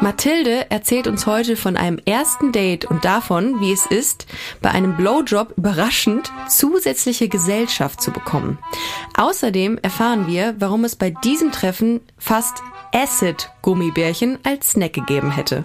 Mathilde erzählt uns heute von einem ersten Date und davon, wie es ist, bei einem Blowjob überraschend zusätzliche Gesellschaft zu bekommen. Außerdem erfahren wir, warum es bei diesem Treffen fast Acid-Gummibärchen als Snack gegeben hätte.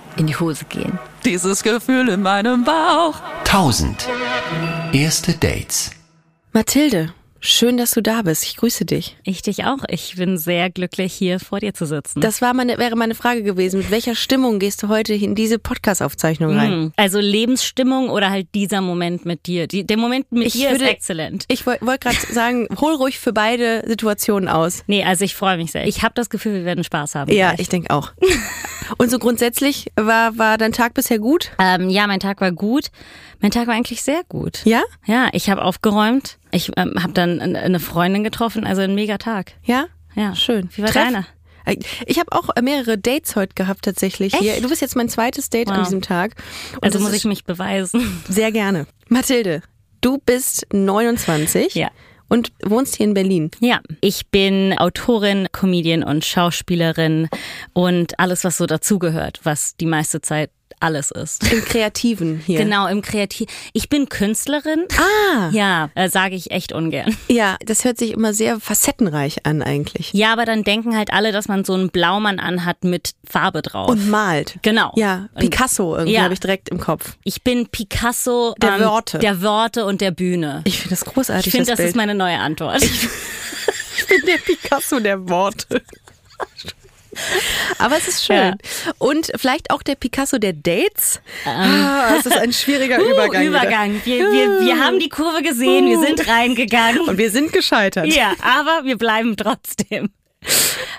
in die Hose gehen. Dieses Gefühl in meinem Bauch. 1000. Erste Dates. Mathilde, schön, dass du da bist. Ich grüße dich. Ich dich auch. Ich bin sehr glücklich, hier vor dir zu sitzen. Das war meine, wäre meine Frage gewesen. Mit welcher Stimmung gehst du heute in diese Podcast-Aufzeichnung rein? Hm, Also Lebensstimmung oder halt dieser Moment mit dir. Die, der Moment mit Ich dir würde- ist exzellent. Ich wollte wollt gerade sagen, hol ruhig für beide Situationen aus. Nee, also ich freue mich sehr. Ich habe das Gefühl, wir werden Spaß haben. Ja, gleich. ich denke auch. Und so grundsätzlich war, war dein Tag bisher gut? Ähm, ja, mein Tag war gut. Mein Tag war eigentlich sehr gut. Ja? Ja, ich habe aufgeräumt. Ich ähm, habe dann eine Freundin getroffen, also ein mega Tag. Ja? Ja, Schön. Wie war Treff- deiner? Ich habe auch mehrere Dates heute gehabt tatsächlich hier. Echt? Du bist jetzt mein zweites Date an Wow. diesem Tag. Und Also muss ich mich beweisen. sehr gerne. Mathilde, du bist 29 Ja. und wohnst hier in Berlin. Ja, ich bin Autorin, Comedian und Schauspielerin und alles, was so dazugehört, was die meiste Zeit alles ist. Im Kreativen hier. Genau, im Kreativ. Ich bin Künstlerin. Ah, Ja, äh, sage ich echt ungern. ja, das hört sich immer sehr facettenreich an eigentlich. Ja, aber dann denken halt alle, dass man so einen Blaumann anhat mit Farbe drauf. Und malt. genau. Ja, Picasso irgendwie Ja. habe ich direkt im Kopf. ich bin Picasso Der ähm, Worte. der Worte und der Bühne. Ich finde das großartig, Ich finde, das das ist meine neue Antwort. Ich bin der Picasso der Worte. Aber es ist schön. Ja. Und vielleicht auch der Picasso der Dates. ah, es ist ein schwieriger Übergang. Uh, Übergang. Wir, wir, wir haben die Kurve gesehen, wir sind reingegangen. Und wir sind gescheitert. Ja, aber wir bleiben trotzdem.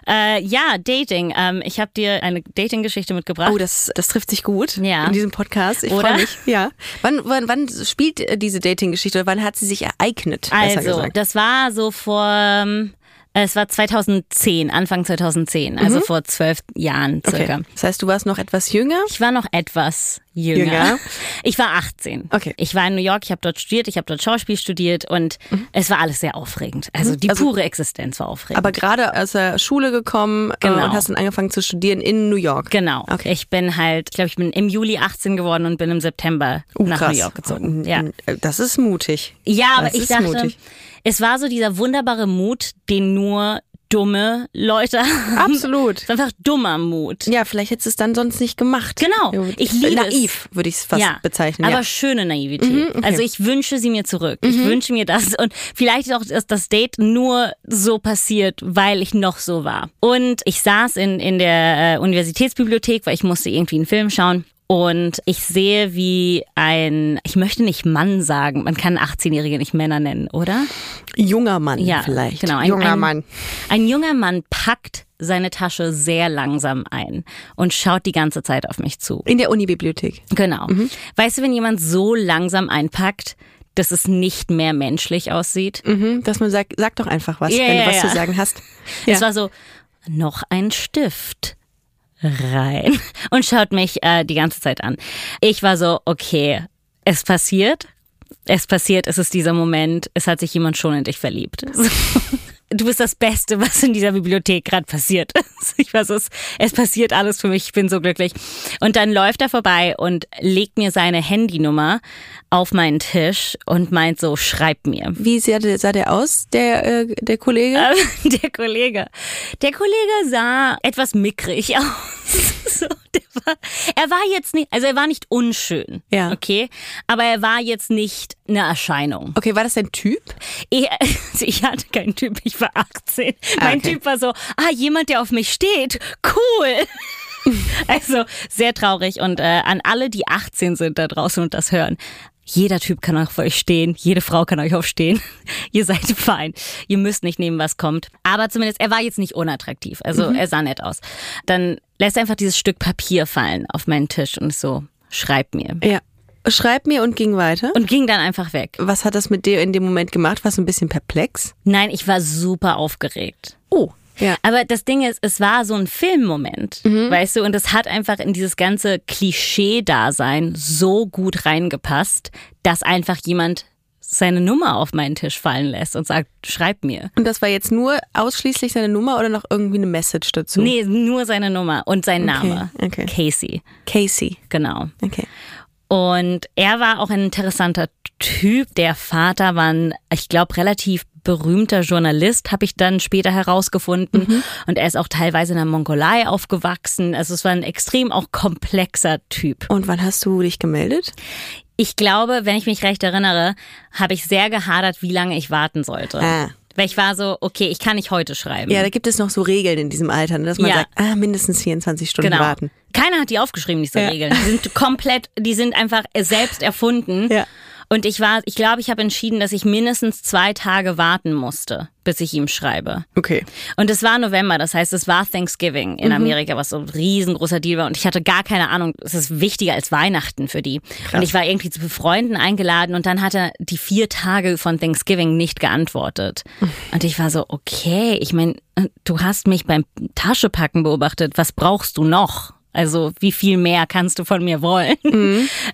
Äh, ja, Dating. Ähm, ich habe dir eine Dating-Geschichte mitgebracht. Oh, das, das trifft sich gut Ja. in diesem Podcast. Ich freue mich. Ja. Wann, wann, wann spielt diese Dating-Geschichte oder wann hat sie sich ereignet? besser also, gesagt? das war so vor, ähm, es war 2010, Anfang 2010, also vor zwölf Jahren circa. Okay. Das heißt, du warst noch etwas jünger. Ich war noch etwas jünger. Jünger. Ich war 18. Okay. Ich war in New York, ich habe dort studiert, ich habe dort Schauspiel studiert und es war alles sehr aufregend. Also die Also- pure Existenz war aufregend. Aber gerade aus der Schule gekommen äh, Genau. und hast dann angefangen zu studieren in New York. Genau. Okay. Ich bin halt, ich glaube, ich bin im Juli 18 geworden und bin im September Uh, nach krass. New York gezogen. Ja. Das ist mutig. Ja, aber Das ich ist dachte, mutig. es war so dieser wunderbare Mut, den nur dumme Leute haben. Absolut. Ist einfach dummer Mut. Ja, vielleicht hättest du es dann sonst nicht gemacht. Genau. Ich liebe. Naiv würde ich es fast ja, bezeichnen. aber ja. schöne Naivität. Mhm, okay. Also ich wünsche sie mir zurück. Ich wünsche mir das und vielleicht auch, dass das Date nur so passiert, weil ich noch so war. Und ich saß in, in der äh, Universitätsbibliothek, weil ich musste irgendwie einen Film schauen. Und ich sehe, wie ein, ich möchte nicht Mann sagen, man kann 18-Jährige nicht Männer nennen, oder? Junger Mann Ja, vielleicht. genau. Ein, Junger ein, Mann. Ein junger Mann packt seine Tasche sehr langsam ein und schaut die ganze Zeit auf mich zu. In der Unibibliothek. Genau. Weißt du, wenn jemand so langsam einpackt, dass es nicht mehr menschlich aussieht? Mhm, dass man sagt, sag doch einfach was, Ja, wenn du was ja. zu sagen hast. Ja. Es war so, noch ein Stift rein und schaut mich äh, die ganze Zeit an. Ich war so, okay, es passiert. Es passiert, es ist dieser Moment, es hat sich jemand schon in dich verliebt. Du bist das Beste, was in dieser Bibliothek gerade passiert ist. Ich weiß es, es passiert alles für mich, ich bin so glücklich. Und dann läuft er vorbei und legt mir seine Handynummer auf meinen Tisch und meint so, schreib mir. Wie sah der, sah der aus, der, äh, der Kollege? Ähm, Der Kollege. Der Kollege sah etwas mickrig aus. So, der war, er war jetzt nicht, also er war nicht unschön. Ja. Okay. Aber er war jetzt nicht eine Erscheinung. Okay, war das dein Typ? Ich, also ich hatte keinen Typ, ich war 18. Mein okay. Typ war so, ah, jemand, der auf mich steht. Cool. Also sehr traurig und äh, an alle, die 18 sind da draußen und das hören. Jeder Typ kann auf euch stehen, jede Frau kann euch aufstehen. Ihr seid fein. Ihr müsst nicht nehmen, was kommt. Aber zumindest, er war jetzt nicht unattraktiv. Also er sah nett aus. Dann lässt er einfach dieses Stück Papier fallen auf meinen Tisch und so, schreib mir. Ja. Schreib mir und ging weiter. Und ging dann einfach weg. Was hat das mit dir in dem Moment gemacht? Warst du ein bisschen perplex? Nein, ich war super aufgeregt. Oh. Ja. Aber das Ding ist, es war so ein Filmmoment, weißt du, und es hat einfach in dieses ganze Klischee-Dasein so gut reingepasst, dass einfach jemand seine Nummer auf meinen Tisch fallen lässt und sagt, schreib mir. Und das war jetzt nur ausschließlich seine Nummer oder noch irgendwie eine Message dazu? Nee, nur seine Nummer und sein Name. okay. Casey, Casey. genau. Okay. Und er war auch ein interessanter Typ. Der Vater war ein, ich glaube, relativ berühmter Journalist, habe ich dann später herausgefunden. Und er ist auch teilweise in der Mongolei aufgewachsen. Also es war ein extrem auch komplexer Typ. Und wann hast du dich gemeldet? Ich glaube, wenn ich mich recht erinnere, habe ich sehr gehadert, wie lange ich warten sollte. Ah. Weil ich war so, okay, ich kann nicht heute schreiben. Ja, da gibt es noch so Regeln in diesem Alter, ne, dass man Ja. sagt, ah, mindestens 24 Stunden genau. warten. Keiner hat die aufgeschrieben, diese Ja. Regeln. Die sind komplett, die sind einfach selbst erfunden. Ja. Und ich war, ich glaube, ich habe entschieden, dass ich mindestens zwei Tage warten musste, bis ich ihm schreibe. Okay. Und es war November, das heißt, es war Thanksgiving in Amerika, was so ein riesengroßer Deal war. Und ich hatte gar keine Ahnung, es ist wichtiger als Weihnachten für die. Und ich war irgendwie zu Freunden eingeladen und dann hat er die vier Tage von Thanksgiving nicht geantwortet. Und ich war so, okay, ich meine, du hast mich beim Taschepacken beobachtet, was brauchst du noch? Also wie viel mehr kannst du von mir wollen?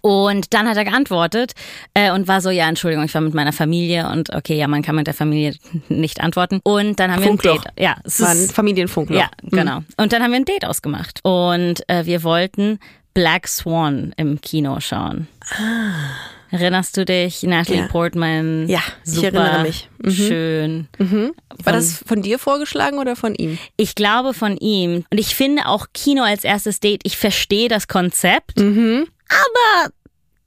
Und dann hat er geantwortet äh, und war so, ja, Entschuldigung, ich war mit meiner Familie und okay, ja, man kann mit der Familie nicht antworten. Und dann haben Funkloch. wir ein Date. Ja, es War ein Familienfunkloch. ja, genau. Und dann haben wir ein Date ausgemacht. Und äh, wir wollten Black Swan im Kino schauen. Erinnerst du dich? Natalie Ja. Portman. Ja, ich super erinnere mich. Mhm. Schön. War das von dir vorgeschlagen oder von ihm? Ich glaube von ihm. Und ich finde auch Kino als erstes Date, ich verstehe das Konzept. Mhm. Aber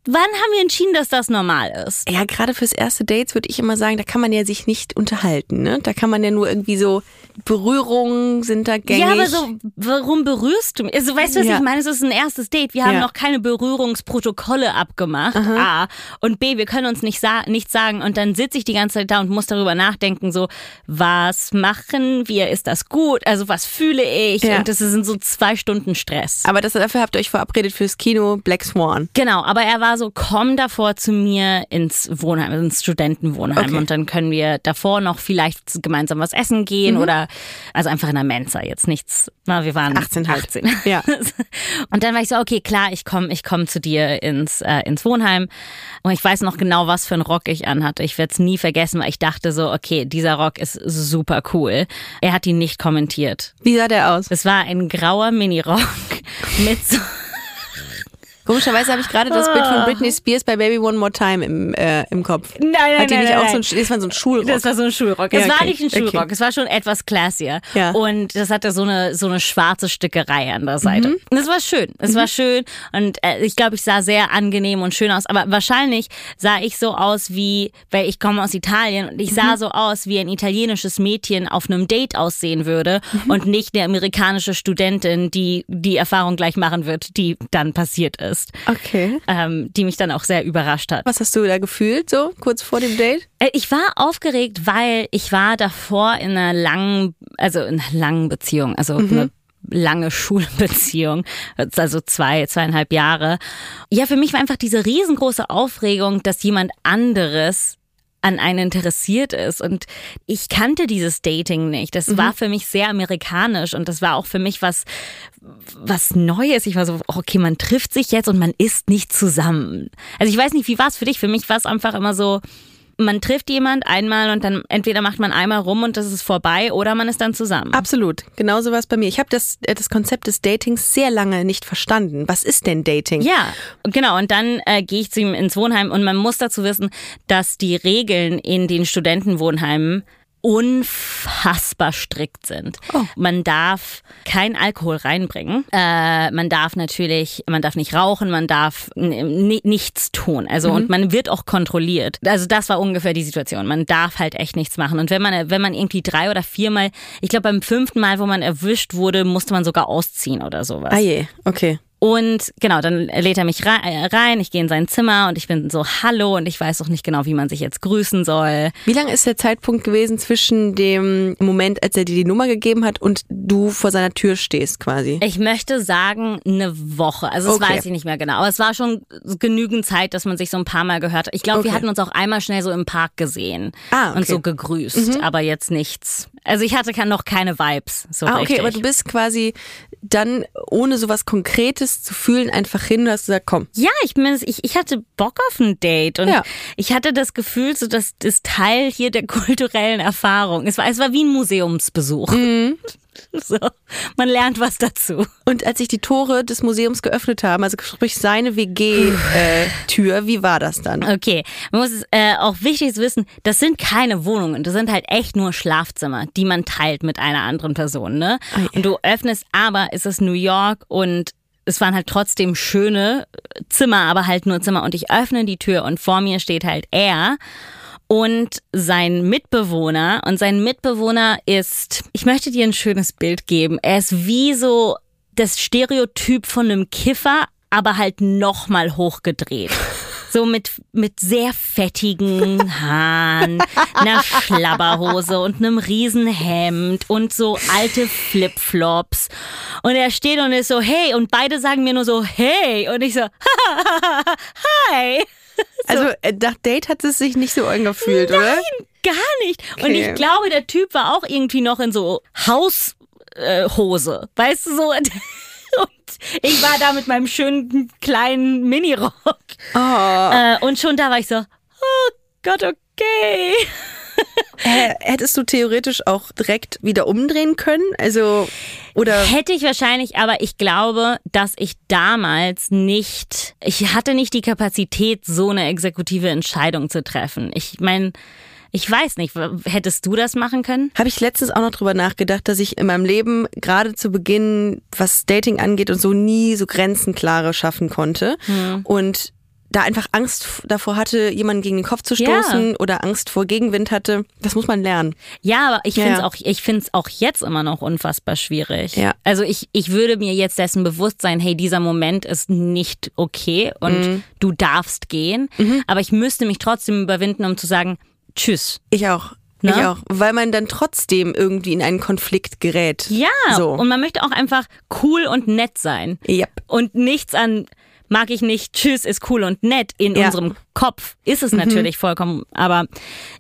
wann haben wir entschieden, dass das normal ist? Ja, gerade fürs erste Dates würde ich immer sagen, da kann man ja sich nicht unterhalten, ne? Da kann man ja nur irgendwie so Berührungen sind da gängig. Ja, aber so, warum berührst du mich? Also, weißt du, was Ja. ich meine? Es ist ein erstes Date. Wir haben Ja. noch keine Berührungsprotokolle abgemacht. A. Und B, wir können uns nicht sa nichts sagen. Und dann sitze ich die ganze Zeit da und muss darüber nachdenken, so, was machen wir? Ist das gut? Also, was fühle ich? Ja. Und das sind so zwei Stunden Stress. aber das, dafür habt ihr euch verabredet fürs Kino Black Swan. Genau, aber er war so, komm davor zu mir ins Wohnheim, ins Studentenwohnheim Okay. und dann können wir davor noch vielleicht gemeinsam was essen gehen Mhm. oder also einfach in der Mensa, jetzt nichts, na, wir waren 18 halt. 18. Ja. Und dann war ich so, okay, klar, ich komme ich komm zu dir ins, äh, ins Wohnheim und ich weiß noch genau, was für einen Rock ich anhatte. Ich werde es nie vergessen, weil ich dachte so, okay, dieser Rock ist super cool. Er hat ihn nicht kommentiert. Wie sah der aus? Es war ein grauer Minirock mit so Komischerweise habe ich gerade das Bild von Britney Spears bei Baby One More Time im, äh, im Kopf. Nein, nein, Hat die nein, nicht nein, auch nein. so ein, das war so ein Schulrock? Das war so ein Schulrock. Ja, es war okay, nicht ein Schulrock, okay. es war schon etwas classier. Ja. Und das hatte so eine, so eine schwarze Stickerei an der Seite. Mhm. Und es war schön. Es war schön. Und äh, ich glaube, ich sah sehr angenehm und schön aus. Aber wahrscheinlich sah ich so aus wie, weil ich komme aus Italien und ich Mhm. sah so aus, wie ein italienisches Mädchen auf einem Date aussehen würde Mhm. und nicht eine amerikanische Studentin, die die Erfahrung gleich machen wird, die dann passiert ist. Okay. Ähm, die mich dann auch sehr überrascht hat. Was hast du da gefühlt, so kurz vor dem Date? Äh, Ich war aufgeregt, weil ich war davor in einer langen, also in einer langen Beziehung, also eine lange Schulbeziehung, also zwei, zweieinhalb Jahre. Ja, für mich war einfach diese riesengroße Aufregung, dass jemand anderes an einen interessiert ist. Und ich kannte dieses Dating nicht. Das war für mich sehr amerikanisch und das war auch für mich was, was Neues. Ich war so, okay, man trifft sich jetzt und man ist nicht zusammen. Also ich weiß nicht, wie war es für dich? Für mich war es einfach immer so, man trifft jemand einmal und dann entweder macht man einmal rum und das ist vorbei oder man ist dann zusammen. Absolut. Genauso war es bei mir. Ich habe das, äh, das Konzept des Datings sehr lange nicht verstanden. Was ist denn Dating? Ja, genau. Und dann äh, gehe ich zu ihm ins Wohnheim und man muss dazu wissen, dass die Regeln in den Studentenwohnheimen unfassbar strikt sind. Man darf kein Alkohol reinbringen. Äh, man darf natürlich, man darf nicht rauchen, man darf nichts tun. Also und man wird auch kontrolliert. Also das war ungefähr die Situation. Man darf halt echt nichts machen. Und wenn man, wenn man irgendwie drei oder viermal, ich glaube beim fünften Mal, wo man erwischt wurde, musste man sogar ausziehen oder sowas. Ah je, okay. Und genau, dann lädt er mich äh, rein, ich gehe in sein Zimmer und ich bin so Hallo und ich weiß auch nicht genau, wie man sich jetzt grüßen soll. Wie lang ist der Zeitpunkt gewesen zwischen dem Moment, als er dir die Nummer gegeben hat und du vor seiner Tür stehst quasi? Ich möchte sagen, eine Woche. Also das Okay. weiß ich nicht mehr genau. Aber es war schon genügend Zeit, dass man sich so ein paar Mal gehört hat. Ich glaube, wir Okay. hatten uns auch einmal schnell so im Park gesehen Ah, okay. Mhm. und so gegrüßt, aber jetzt nichts. Also ich hatte noch keine Vibes. So Ah, okay, richtig. aber du bist quasi dann, ohne sowas Konkretes zu fühlen, einfach hin und hast gesagt, komm. Ja, ich, bin, ich, ich hatte Bock auf ein Date und Ja. ich hatte das Gefühl, so dass das Teil hier der kulturellen Erfahrung. Es war, es war wie ein Museumsbesuch. Mhm. So, man lernt was dazu. Und als sich die Tore des Museums geöffnet haben, also sprich seine WG-Tür, wie war das dann? Okay, man muss äh, auch wichtig wissen, das sind keine Wohnungen, das sind halt echt nur Schlafzimmer, die man teilt mit einer anderen Person, ne? Ja. Und du öffnest, aber es ist New York und es waren halt trotzdem schöne Zimmer, aber halt nur Zimmer. Und ich öffne die Tür und vor mir steht halt er und sein Mitbewohner. Und sein Mitbewohner ist, ich möchte dir ein schönes Bild geben. Er ist wie so das Stereotyp von einem Kiffer, aber halt nochmal hochgedreht. So mit, mit sehr fettigen Haaren, einer Schlabberhose und einem Riesenhemd und so alte Flipflops. Und er steht und ist so, hey, und beide sagen mir nur so, hey. Und ich so, hi. Also äh, nach Date hat es sich nicht so angefühlt, oder? Gar nicht. Und Okay. ich glaube, der Typ war auch irgendwie noch in so Haushose. Äh, weißt du so? Und ich war da mit meinem schönen kleinen Minirock. Oh. Äh, und schon da war ich so, oh Gott, okay. Äh, hättest du theoretisch auch direkt wieder umdrehen können? Also, oder Hätte ich wahrscheinlich, aber ich glaube, dass ich damals nicht, ich hatte nicht die Kapazität, so eine exekutive Entscheidung zu treffen. Ich meine, ich weiß nicht, hättest du das machen können? habe ich letztens auch noch drüber nachgedacht, dass ich in meinem Leben gerade zu Beginn, was Dating angeht und so, nie so Grenzenklare schaffen konnte. Und da einfach Angst davor hatte, jemanden gegen den Kopf zu Ja. stoßen oder Angst vor Gegenwind hatte. Das muss man lernen. Ja, aber ich Ja, finde es ja. auch, ich finde es auch jetzt immer noch unfassbar schwierig. Ja. Also ich, ich würde mir jetzt dessen bewusst sein, hey, dieser Moment ist nicht okay und Mhm. du darfst gehen. Aber ich müsste mich trotzdem überwinden, um zu sagen, tschüss. Ich auch. Ne? Ich auch. Weil man dann trotzdem irgendwie in einen Konflikt gerät. Ja, So. und man möchte auch einfach cool und nett sein. Yep. Und nichts an mag ich nicht, tschüss ist cool und nett in Ja. Mhm. unserem Kopf. Ist es natürlich vollkommen, aber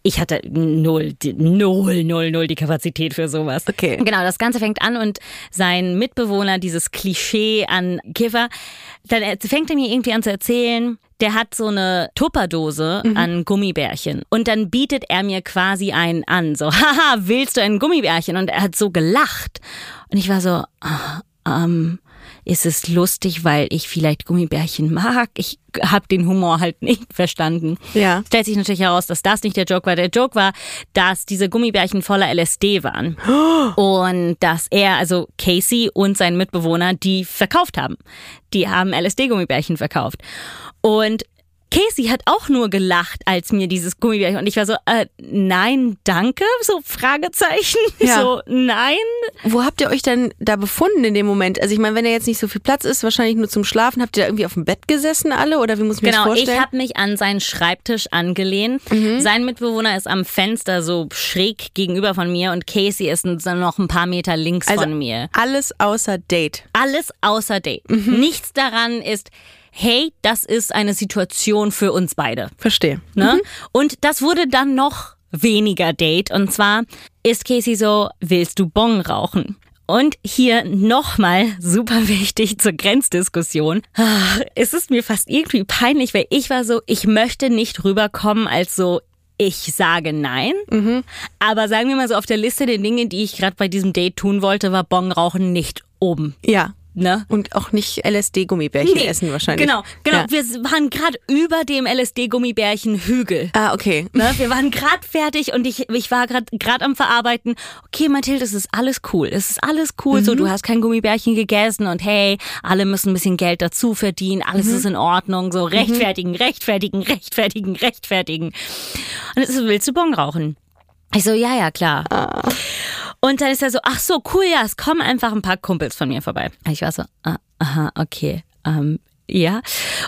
ich hatte null, die- null, null, null die Kapazität für sowas. Okay. Genau, das Ganze fängt an und sein Mitbewohner, dieses Klischee an Kiffer, dann fängt er mir irgendwie an zu erzählen, der hat so eine Tupperdose an Gummibärchen und dann bietet er mir quasi einen an, so, haha, willst du ein Gummibärchen? Und er hat so gelacht und ich war so, ah, ähm, ist es lustig, weil ich vielleicht Gummibärchen mag? Ich habe den Humor halt nicht verstanden. Ja. Stellt sich natürlich heraus, dass das nicht der Joke war. Der Joke war, dass diese Gummibärchen voller LSD waren. Und dass er, also Casey und sein Mitbewohner, die verkauft haben. Die haben LSD-Gummibärchen verkauft. Und Casey hat auch nur gelacht, als mir dieses Gummibärchen und ich war so, äh, nein, danke, so Fragezeichen, Ja. so nein. Wo habt ihr euch denn da befunden in dem Moment? Also ich meine, wenn da jetzt nicht so viel Platz ist, wahrscheinlich nur zum Schlafen, habt ihr da irgendwie auf dem Bett gesessen alle oder wie muss ich mir Genau, das ich vorstellen? habe mich an seinen Schreibtisch angelehnt. Sein Mitbewohner ist am Fenster so schräg gegenüber von mir und Casey ist noch ein paar Meter links also von mir. alles außer Date. Alles außer Date. Mhm. Nichts daran ist, hey, das ist eine Situation für uns beide. Verstehe. Ne? Und das wurde dann noch weniger Date. Und zwar ist Casey so, willst du Bong rauchen? Und hier nochmal super wichtig zur Grenzdiskussion. Ah, Es ist mir fast irgendwie peinlich, weil ich war so, ich möchte nicht rüberkommen als so, ich sage nein. Aber sagen wir mal so, auf der Liste der Dinge, die ich gerade bei diesem Date tun wollte, war Bong rauchen nicht oben. Ja. Ne? Und auch nicht LSD-Gummibärchen Nee, essen wahrscheinlich. Genau, genau. Ja. Wir waren gerade über dem LSD-Gummibärchen-Hügel. Ah, okay. Ne, wir waren gerade fertig und ich, ich war gerade am Verarbeiten. Okay, Mathilde, es ist alles cool. Es ist alles cool. So, du hast kein Gummibärchen gegessen und hey, alle müssen ein bisschen Geld dazu verdienen. Alles ist in Ordnung. So rechtfertigen, rechtfertigen, rechtfertigen, rechtfertigen. Und jetzt willst du Bon rauchen? Ich so, ja, ja, klar. Und dann ist er so, ach so, cool, ja, es kommen einfach ein paar Kumpels von mir vorbei. Ich war so, ah, aha, okay. Ähm, ja.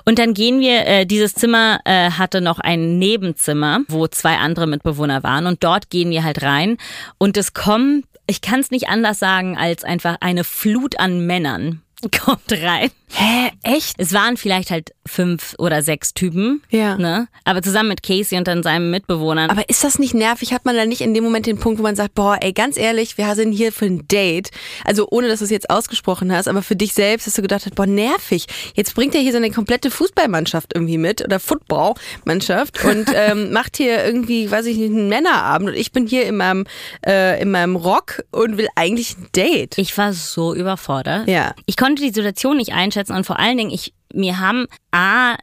Und dann gehen wir, äh, dieses Zimmer äh, hatte noch ein Nebenzimmer, wo zwei andere Mitbewohner waren. Und dort gehen wir halt rein. Und es kommen, ich kann es nicht anders sagen, als einfach eine Flut an Männern kommt rein. Hä, echt? Es waren vielleicht halt fünf oder sechs Typen. Ja. Ne? Aber zusammen mit Casey und dann seinem Mitbewohnern. Aber ist das nicht nervig? Hat man da nicht in dem Moment den Punkt, wo man sagt, boah, ey, ganz ehrlich, wir sind hier für ein Date. Also ohne, dass du es jetzt ausgesprochen hast, aber für dich selbst hast du gedacht, boah, nervig. Jetzt bringt er hier so eine komplette Fußballmannschaft irgendwie mit oder Footballmannschaft und ähm, macht hier irgendwie, weiß ich nicht, einen Männerabend und ich bin hier in meinem, äh, in meinem Rock und will eigentlich ein Date. Ich war so überfordert. Ja. Ich konnte die Situation nicht einschätzen und vor allen Dingen, ich, mir haben A,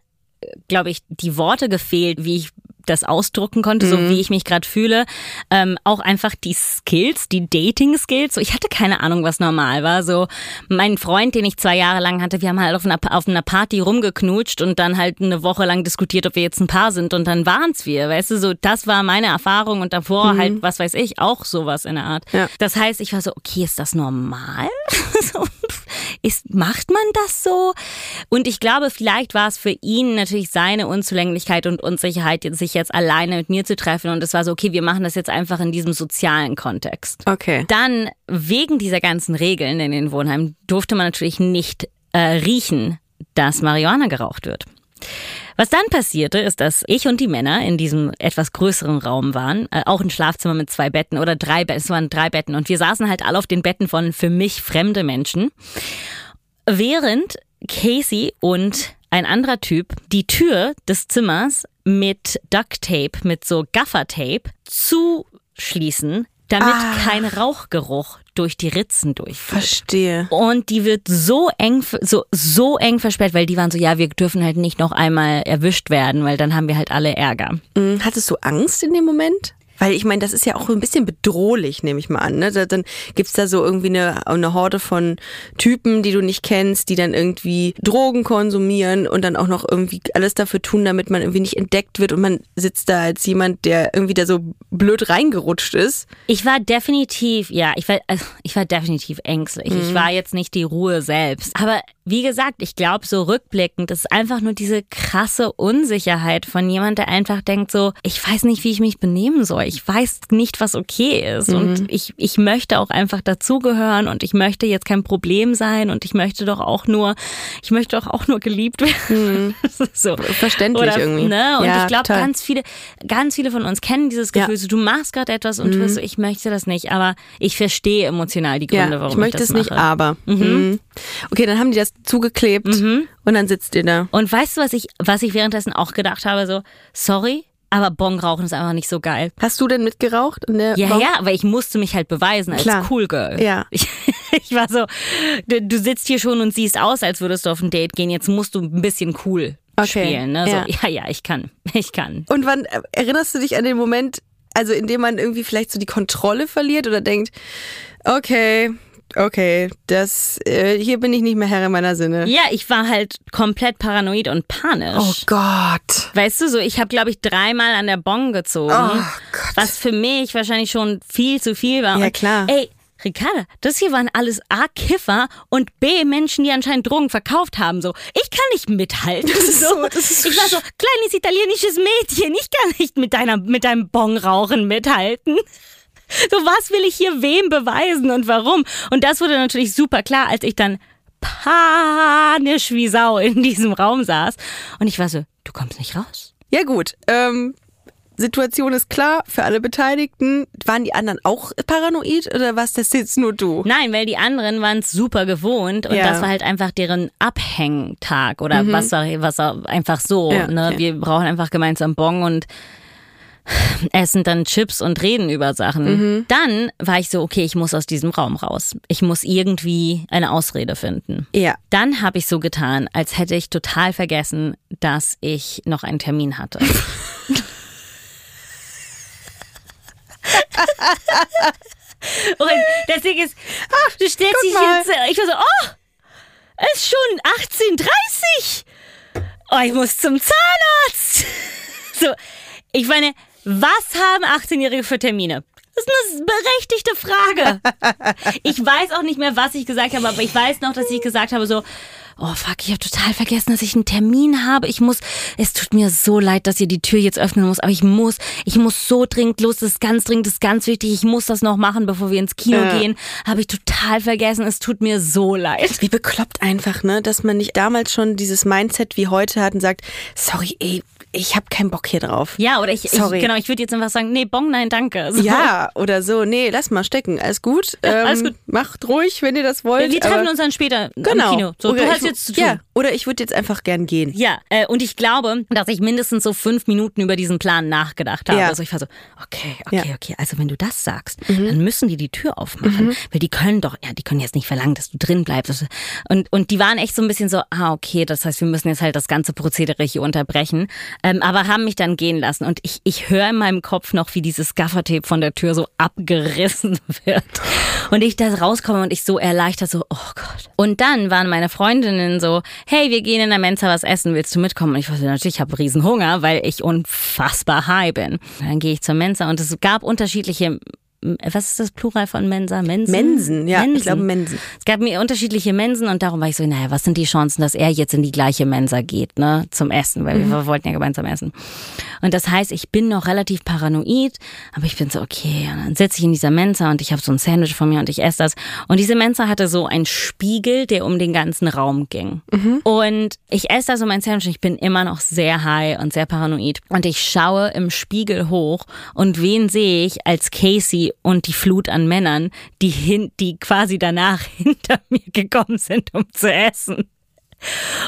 glaube ich, die Worte gefehlt, wie ich das ausdrucken konnte, so wie ich mich gerade fühle. Ähm, auch einfach die Skills, die Dating-Skills. So, ich hatte keine Ahnung, was normal war. So mein Freund, den ich zwei Jahre lang hatte, wir haben halt auf einer, auf einer Party rumgeknutscht und dann halt eine Woche lang diskutiert, ob wir jetzt ein Paar sind und dann waren's wir. Weißt du, so das war meine Erfahrung und davor halt, was weiß ich, auch sowas in der Art. Ja. Das heißt, ich war so, okay, ist das normal? so, ist, macht man das so? Und ich glaube, vielleicht war es für ihn natürlich seine Unzulänglichkeit und Unsicherheit, sich jetzt alleine mit mir zu treffen. Und es war so, okay, wir machen das jetzt einfach in diesem sozialen Kontext. Okay. Dann, wegen dieser ganzen Regeln in den Wohnheimen, durfte man natürlich nicht äh, riechen, dass Marihuana geraucht wird. Was dann passierte, ist, dass ich und die Männer in diesem etwas größeren Raum waren, äh, auch ein Schlafzimmer mit zwei Betten oder drei Betten, es waren drei Betten und wir saßen halt alle auf den Betten von für mich fremde Menschen, während Casey und ein anderer Typ die Tür des Zimmers mit Duct Tape, mit so Gaffer-Tape zuschließen, damit kein Rauchgeruch durch die Ritzen durchführt. Verstehe. Und die wird so eng, so, so eng versperrt, weil die waren so, ja, wir dürfen halt nicht noch einmal erwischt werden, weil dann haben wir halt alle Ärger. Mhm. Hattest du Angst in dem Moment? Weil ich meine, das ist ja auch ein bisschen bedrohlich, nehme ich mal an. Ne? Da- Dann gibt's da so irgendwie eine, eine Horde von Typen, die du nicht kennst, die dann irgendwie Drogen konsumieren und dann auch noch irgendwie alles dafür tun, damit man irgendwie nicht entdeckt wird und man sitzt da als jemand, der irgendwie da so blöd reingerutscht ist. Ich war definitiv, ja, ich war, also ich war definitiv ängstlich. Ich war jetzt nicht die Ruhe selbst. Aber wie gesagt, ich glaube, so rückblickend, das ist einfach nur diese krasse Unsicherheit von jemand, der einfach denkt so, ich weiß nicht, wie ich mich benehmen soll. Ich weiß nicht, was okay ist. Und ich, ich möchte auch einfach dazugehören und ich möchte jetzt kein Problem sein und ich möchte doch auch nur, ich möchte doch auch nur geliebt werden. so. Verständlich Oder, irgendwie. Ne? Und Ja, ich glaube, ganz viele, ganz viele von uns kennen dieses Ja. Mhm. Gefühl, so, du machst gerade etwas und du bist so, ich möchte das nicht, aber ich verstehe emotional die Gründe, Ja, warum ich möchte das es nicht, mache. aber. Mhm. Okay, dann haben die das zugeklebt und dann sitzt ihr da. Und weißt du, was ich, was ich währenddessen auch gedacht habe? So, sorry, aber Bong rauchen ist einfach nicht so geil. Hast du denn mitgeraucht? Ja, Bon? ja, aber ich musste mich halt beweisen als Klar. Cool Girl. Ja. Ich, ich war so, du, du sitzt hier schon und siehst aus, als würdest du auf ein Date gehen. Jetzt musst du ein bisschen cool Okay. spielen. Ne? So, Ja. ja, ja, ich kann. Ich kann. Und wann äh, erinnerst du dich an den Moment, also in dem man irgendwie vielleicht so die Kontrolle verliert oder denkt, okay, okay, das äh, hier bin ich nicht mehr Herr meiner Sinne. Ja, ich war halt komplett paranoid und panisch. Oh Gott. Weißt du, so ich habe glaube ich dreimal an der Bong gezogen, Oh Gott. was für mich wahrscheinlich schon viel zu viel war. Ja, Und, klar. Ey, Ricarda, das hier waren alles A Kiffer und B Menschen, die anscheinend Drogen verkauft haben. So, ich kann nicht mithalten. Das ist so- das ist so ich war so kleines italienisches Mädchen. Ich kann nicht mit deiner mit deinem Bongrauchen mithalten. So, was will ich hier wem beweisen und warum? Und das wurde natürlich super klar, als ich dann panisch wie Sau in diesem Raum saß. Und ich war so, du kommst nicht raus. Ja gut, ähm, Situation ist klar für alle Beteiligten. Waren die anderen auch paranoid oder was das jetzt nur du? Nein, weil die anderen waren es super gewohnt und Ja. das war halt einfach deren Abhängtag oder was war was war einfach so. Ja, ne? okay. Wir brauchen einfach gemeinsam Bon und essen dann Chips und reden über Sachen. Mhm. Dann war ich so, okay, ich muss aus diesem Raum raus. Ich muss irgendwie eine Ausrede finden. Ja. Dann habe ich so getan, als hätte ich total vergessen, dass ich noch einen Termin hatte. Und das Ding ist, du stellst dich jetzt, ich war so, oh, es ist schon 18.30 Oh, ich muss zum Zahnarzt. So, ich meine, was haben 18-Jährige für Termine? Das ist eine berechtigte Frage. Ich weiß auch nicht mehr, was ich gesagt habe, aber ich weiß noch, dass ich gesagt habe so, oh fuck, ich habe total vergessen, dass ich einen Termin habe. Ich muss, es tut mir so leid, dass ihr die Tür jetzt öffnen muss, aber ich muss, ich muss so dringend los, das ist ganz dringend, das ist ganz wichtig, ich muss das noch machen, bevor wir ins Kino Ja. gehen. Habe ich total vergessen, es tut mir so leid. Wie bekloppt einfach, ne? Dass man nicht damals schon dieses Mindset wie heute hat und sagt, sorry, ey, ich habe keinen Bock hier drauf. Ja, oder ich, ich Sorry. genau, ich würde jetzt einfach sagen, nee, Bong, nein, danke. So. Ja, oder so. Nee, lass mal stecken. Alles gut. Ähm, alles gut. Macht ruhig, wenn ihr das wollt. Wir treffen uns dann später genau. am Kino. So, Oder du ich hast jetzt zu tun. Ja, oder ich würde jetzt einfach gern gehen. Ja, äh, und ich glaube, dass ich mindestens so fünf Minuten über diesen Plan nachgedacht habe. Ja. Also ich war so, okay, okay, Ja. Mhm. okay. Also wenn du das sagst, dann müssen die die Tür aufmachen, weil die können doch, ja, die können jetzt nicht verlangen, dass du drin bleibst. Und und die waren echt so ein bisschen so, ah, okay, das heißt, wir müssen jetzt halt das ganze Prozedere hier unterbrechen. Ähm, aber haben mich dann gehen lassen und ich ich höre in meinem Kopf noch, wie dieses Gaffertape von der Tür so abgerissen wird. Und ich da rauskomme und ich so erleichtert so, oh Gott. Und dann waren meine Freundinnen so, hey, wir gehen in der Mensa was essen, willst du mitkommen? Und ich so, natürlich, ich habe riesen Hunger, weil ich unfassbar high bin. Dann gehe ich zur Mensa und es gab unterschiedliche was ist das Plural von Mensa? Mensen? Mensen, ja, ich glaube Mensen. Es gab mir unterschiedliche Mensen und darum war ich so, naja, was sind die Chancen, dass er jetzt in die gleiche Mensa geht, ne, zum Essen, weil wir wollten ja gemeinsam essen. Und das heißt, ich bin noch relativ paranoid, aber ich bin so, okay, und dann sitze ich in dieser Mensa und ich habe so ein Sandwich von mir und ich esse das. Und diese Mensa hatte so einen Spiegel, der um den ganzen Raum ging. Und ich esse da so mein Sandwich und ich bin immer noch sehr high und sehr paranoid. Und ich schaue im Spiegel hoch und wen sehe ich als Casey und die Flut an Männern, die hin, die quasi danach hinter mir gekommen sind, um zu essen.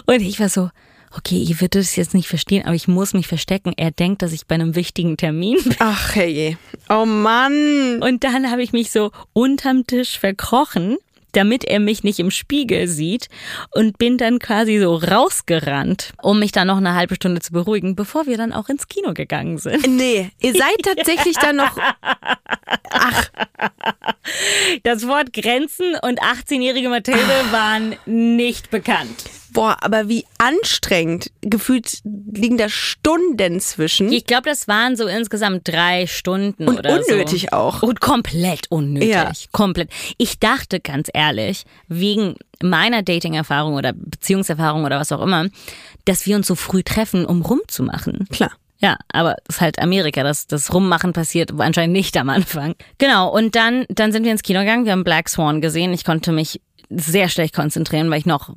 Und ich war so, okay, ihr würdet es jetzt nicht verstehen, aber ich muss mich verstecken. Er denkt, dass ich bei einem wichtigen Termin bin. Ach, hey. Oh Mann. Und dann habe ich mich so unterm Tisch verkrochen, damit er mich nicht im Spiegel sieht und bin dann quasi so rausgerannt, um mich dann noch eine halbe Stunde zu beruhigen, bevor wir dann auch ins Kino gegangen sind. Nee, ihr seid tatsächlich dann noch. Ach, Das Wort Grenzen und 18-jährige Mathilde waren nicht bekannt. Boah, aber wie anstrengend. Gefühlt liegen da Stunden zwischen. Ich glaube, das waren so insgesamt drei Stunden Und oder so. unnötig auch. Und komplett unnötig. Ja. Komplett. Ich dachte ganz ehrlich, wegen meiner Dating-Erfahrung oder Beziehungserfahrung oder was auch immer, dass wir uns so früh treffen, um rumzumachen. Klar. Ja, aber es ist halt Amerika, das, das Rummachen passiert anscheinend nicht am Anfang. Genau, und dann, dann sind wir ins Kino gegangen, wir haben Black Swan gesehen. Ich konnte mich sehr schlecht konzentrieren, weil ich noch,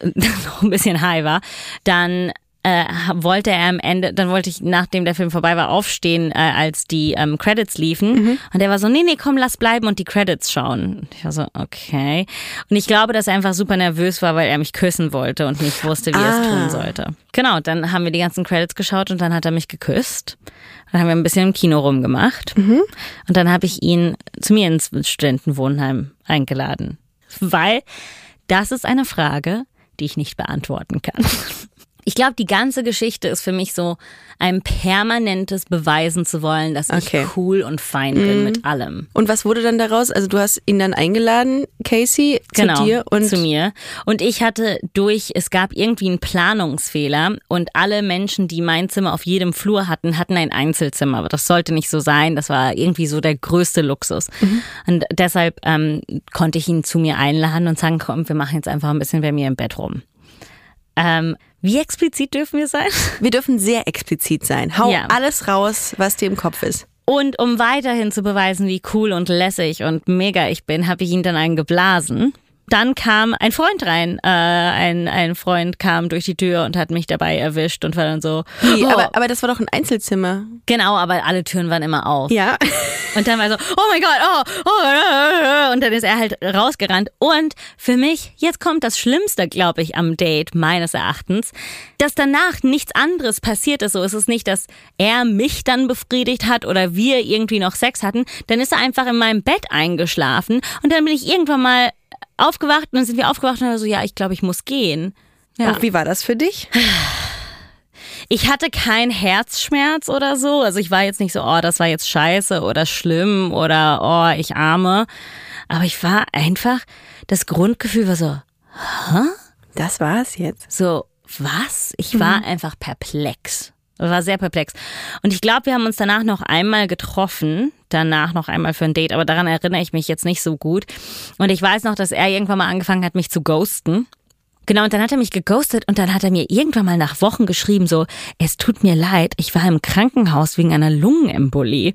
noch ein bisschen high war. Dann äh, wollte er am Ende, dann wollte ich, nachdem der Film vorbei war, aufstehen, äh, als die ähm, Credits liefen. Und er war so, nee, nee, komm, lass bleiben und die Credits schauen. Und Ich war so, okay. Und ich glaube, dass er einfach super nervös war, weil er mich küssen wollte und nicht wusste, wie er es tun sollte. Genau, dann haben wir die ganzen Credits geschaut und dann hat er mich geküsst. Dann haben wir ein bisschen im Kino rumgemacht. Und dann habe ich ihn zu mir ins Studentenwohnheim eingeladen. Weil das ist eine Frage, die ich nicht beantworten kann. Ich glaube, die ganze Geschichte ist für mich so ein permanentes Beweisen zu wollen, dass Okay. ich cool und fein bin mit allem. Und was wurde dann daraus? Also du hast ihn dann eingeladen, Casey, genau, zu dir und zu mir. Und ich hatte durch, es gab irgendwie einen Planungsfehler und alle Menschen, die mein Zimmer auf jedem Flur hatten, hatten ein Einzelzimmer. Aber das sollte nicht so sein. Das war irgendwie so der größte Luxus. Mhm. Und deshalb ähm, konnte ich ihn zu mir einladen und sagen, komm, wir machen jetzt einfach ein bisschen bei mir im Bett rum. Ähm, wie explizit dürfen wir sein? wir dürfen sehr explizit sein. Hau Ja. alles raus, was dir im Kopf ist. Und um weiterhin zu beweisen, wie cool und lässig und mega ich bin, habe ich ihn dann einen geblasen. Dann kam ein Freund rein. Äh, ein, ein Freund kam durch die Tür und hat mich dabei erwischt und war dann so. Wie, oh, aber, aber das war doch ein Einzelzimmer. genau, aber alle Türen waren immer auf. Ja. Und dann war so, oh mein Gott, oh, oh, und dann ist er halt rausgerannt. Und für mich, jetzt kommt das Schlimmste, glaube ich, am Date, meines Erachtens, dass danach nichts anderes passiert ist. So ist es nicht, dass er mich dann befriedigt hat oder wir irgendwie noch Sex hatten. Dann ist er einfach in meinem Bett eingeschlafen und dann bin ich irgendwann mal aufgewacht und dann sind wir aufgewacht und so, ja, ich glaube, ich muss gehen. Ja. Und wie war das für dich? Ich hatte keinen Herzschmerz oder so. Also ich war jetzt nicht so, oh, das war jetzt scheiße oder schlimm oder oh, ich arme. Aber ich war einfach, das Grundgefühl war so, Das war's jetzt. so, was? Ich war einfach perplex. War sehr perplex. Und ich glaube, wir haben uns danach noch einmal getroffen. Danach noch einmal für ein Date, aber daran erinnere ich mich jetzt nicht so gut. Und ich weiß noch, dass er irgendwann mal angefangen hat, mich zu ghosten. Genau, und dann hat er mich geghostet und dann hat er mir irgendwann mal nach Wochen geschrieben, so, es tut mir leid, ich war im Krankenhaus wegen einer Lungenembolie.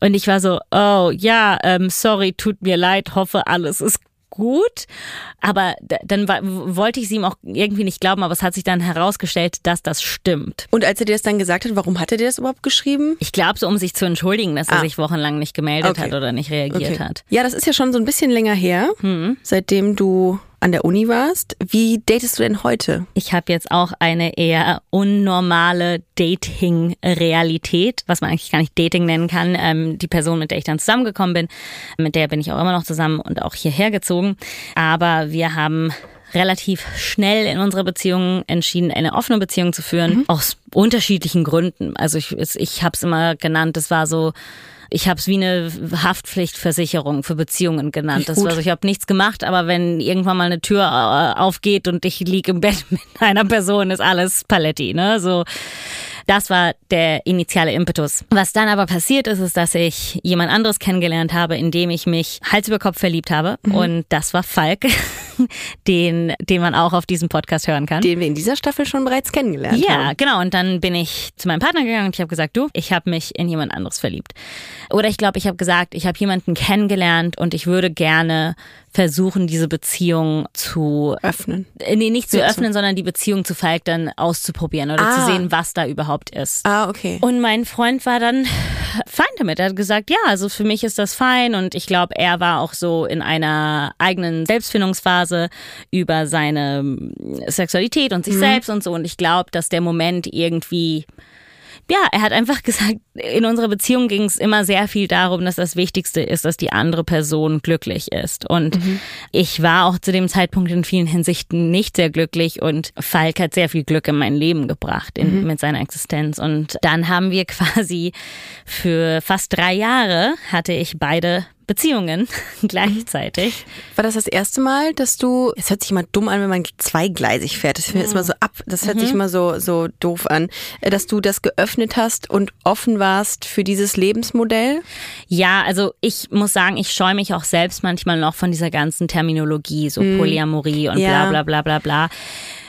Und ich war so, oh ja, ähm, sorry, tut mir leid, hoffe alles ist gut. Aber dann wollte ich es ihm auch irgendwie nicht glauben, aber es hat sich dann herausgestellt, dass das stimmt. Und als er dir das dann gesagt hat, warum hat er dir das überhaupt geschrieben? Ich glaube, so um sich zu entschuldigen, dass er Ah. sich wochenlang nicht gemeldet Okay. hat oder nicht reagiert Okay. hat. Ja, das ist ja schon so ein bisschen länger her, seitdem du an der Uni warst. Wie datest du denn heute? Ich habe jetzt auch eine eher unnormale Dating-Realität, was man eigentlich gar nicht Dating nennen kann. Ähm, die Person, mit der ich dann zusammengekommen bin, mit der bin ich auch immer noch zusammen und auch hierher gezogen. Aber wir haben relativ schnell in unserer Beziehung entschieden, eine offene Beziehung zu führen, aus unterschiedlichen Gründen. Also ich, ich habe es immer genannt, es war so, ich habe es wie eine Haftpflichtversicherung für Beziehungen genannt. Das Gut. war so, ich habe nichts gemacht, aber wenn irgendwann mal eine Tür äh, aufgeht und ich lieg im Bett mit einer Person, ist alles Paletti, ne? So. Das war der initiale Impetus. Was dann aber passiert ist, ist, dass ich jemand anderes kennengelernt habe, in dem ich mich Hals über Kopf verliebt habe. Und das war Falk, den, den man auch auf diesem Podcast hören kann. Den wir in dieser Staffel schon bereits kennengelernt Ja, haben. genau. Und dann bin ich zu meinem Partner gegangen und ich habe gesagt, du, ich habe mich in jemand anderes verliebt. Oder ich glaube, ich habe gesagt, ich habe jemanden kennengelernt und ich würde gerne versuchen, diese Beziehung zu Öffnen. nee, nicht zu Ja, öffnen, sondern die Beziehung zu Falk dann auszuprobieren oder Ah. zu sehen, was da überhaupt ist. Ah, okay. Und mein Freund war dann fein damit. Er hat gesagt, ja, also für mich ist das fein. Und ich glaube, er war auch so in einer eigenen Selbstfindungsphase über seine ähm, Sexualität und sich selbst und so. Und ich glaube, dass der Moment irgendwie ja, er hat einfach gesagt, in unserer Beziehung ging es immer sehr viel darum, dass das Wichtigste ist, dass die andere Person glücklich ist. Und ich war auch zu dem Zeitpunkt in vielen Hinsichten nicht sehr glücklich und Falk hat sehr viel Glück in mein Leben gebracht in, mit seiner Existenz. Und dann haben wir quasi für fast drei Jahre hatte ich beide Beziehungen gleichzeitig. War das das erste Mal, dass du, es hört sich immer dumm an, wenn man zweigleisig fährt. Das ist immer so ab, das hört sich immer so, so doof an, äh, dass du das geöffnet hast und offen warst für dieses Lebensmodell? Ja, also ich muss sagen, ich scheue mich auch selbst manchmal noch von dieser ganzen Terminologie, so Polyamorie und Mhm. Ja. bla bla bla bla bla.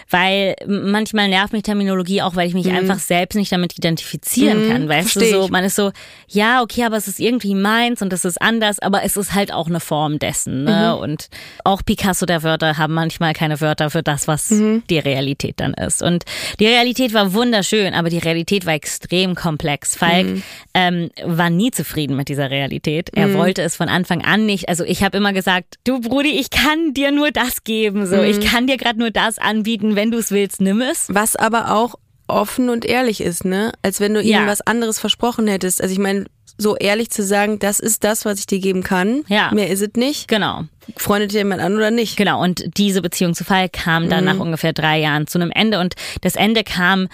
Weil manchmal nervt mich Terminologie auch, weil ich mich einfach selbst nicht damit identifizieren kann. Weißt Mhm. versteh du, so, ich. man ist so, ja, okay, aber es ist irgendwie meins und es ist anders, aber es ist halt auch eine Form dessen. Ne? Mhm. Und auch Picasso der Wörter haben manchmal keine Wörter für das, was Mhm. die Realität dann ist. Und die Realität war wunderschön, aber die Realität war extrem komplex. Falk Mhm. ähm, war nie zufrieden mit dieser Realität. Er wollte es von Anfang an nicht. Also ich habe immer gesagt, du Brudi, ich kann dir nur das geben. So, ich kann dir gerade nur das anbieten. Wenn du es willst, nimm es. Was aber auch offen und ehrlich ist, ne? Als wenn du ihm Ja. was anderes versprochen hättest. Also ich meine, so ehrlich zu sagen, das ist das, was ich dir geben kann. Ja. Mehr ist es nicht. Genau. Freundet dir jemand an oder nicht? Genau, und diese Beziehung zu Falk kam dann nach ungefähr drei Jahren zu einem Ende. Und das Ende kam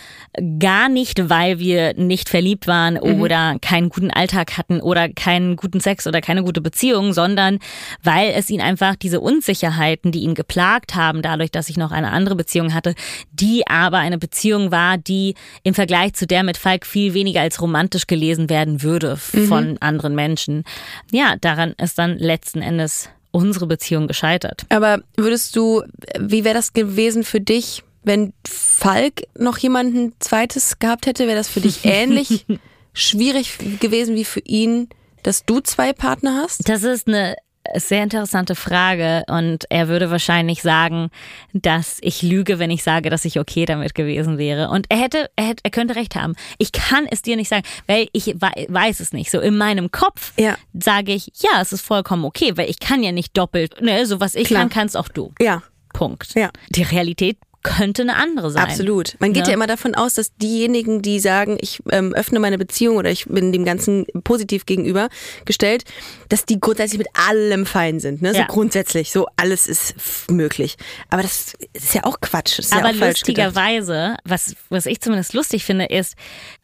gar nicht, weil wir nicht verliebt waren oder keinen guten Alltag hatten oder keinen guten Sex oder keine gute Beziehung, sondern weil es ihn einfach diese Unsicherheiten, die ihn geplagt haben, dadurch, dass ich noch eine andere Beziehung hatte, die aber eine Beziehung war, die im Vergleich zu der mit Falk viel weniger als romantisch gelesen werden würde von anderen Menschen. Ja, daran ist dann letzten Endes unsere Beziehung gescheitert. Aber würdest du, wie wäre das gewesen für dich, wenn Falk noch jemanden zweites gehabt hätte? Wäre das für dich ähnlich schwierig gewesen wie für ihn, dass du zwei Partner hast? Das ist eine sehr interessante Frage und er würde wahrscheinlich sagen, dass ich lüge, wenn ich sage, dass ich okay damit gewesen wäre. Und er hätte, er, hätte, er könnte recht haben. Ich kann es dir nicht sagen, weil ich wei- weiß es nicht. So in meinem Kopf Ja. sage ich, ja, es ist vollkommen okay, weil ich kann ja nicht doppelt. Ne, so was ich Klar. kann, kannst auch du. Ja, Punkt. Ja. Die Realität könnte eine andere sein. absolut. Man geht Ne? ja immer davon aus, dass diejenigen, die sagen, ich ähm, öffne meine Beziehung oder ich bin dem Ganzen positiv gegenüber gestellt, dass die grundsätzlich mit allem fein sind. Ne? So Ja. grundsätzlich, so alles ist möglich. Aber das ist ja auch Quatsch. Ist Aber ja auch lustigerweise, was, was ich zumindest lustig finde, ist,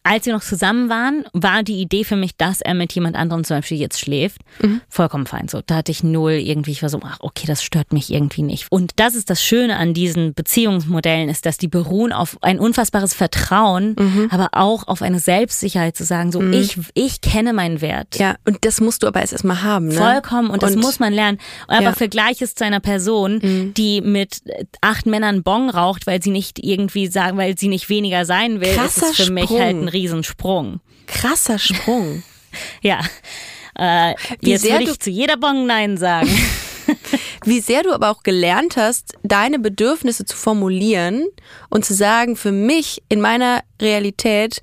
als wir noch zusammen waren, war die Idee für mich, dass er mit jemand anderem zum Beispiel jetzt schläft. Vollkommen fein so. Da hatte ich null irgendwie, ich war so, ach, okay, das stört mich irgendwie nicht. Und das ist das Schöne an diesen Beziehungsmodellen, ist, dass die beruhen auf ein unfassbares Vertrauen, aber auch auf eine Selbstsicherheit zu sagen, so, ich, ich kenne meinen Wert. Ja, und das musst du aber erst erstmal haben, ne? Vollkommen und das Und- muss man lernen. Aber Ja. Mhm. vergleich es zu einer Person, die mit acht Männern Bong raucht, weil sie nicht irgendwie sagen, weil sie nicht weniger sein will. Krasser ist es für mich Sprung. halt ein Riesensprung. Krasser Sprung. Ja. Äh, Wie jetzt sehr würde ich zu jeder Bong Nein sagen. Wie sehr du aber auch gelernt hast, deine Bedürfnisse zu formulieren und zu sagen, für mich in meiner Realität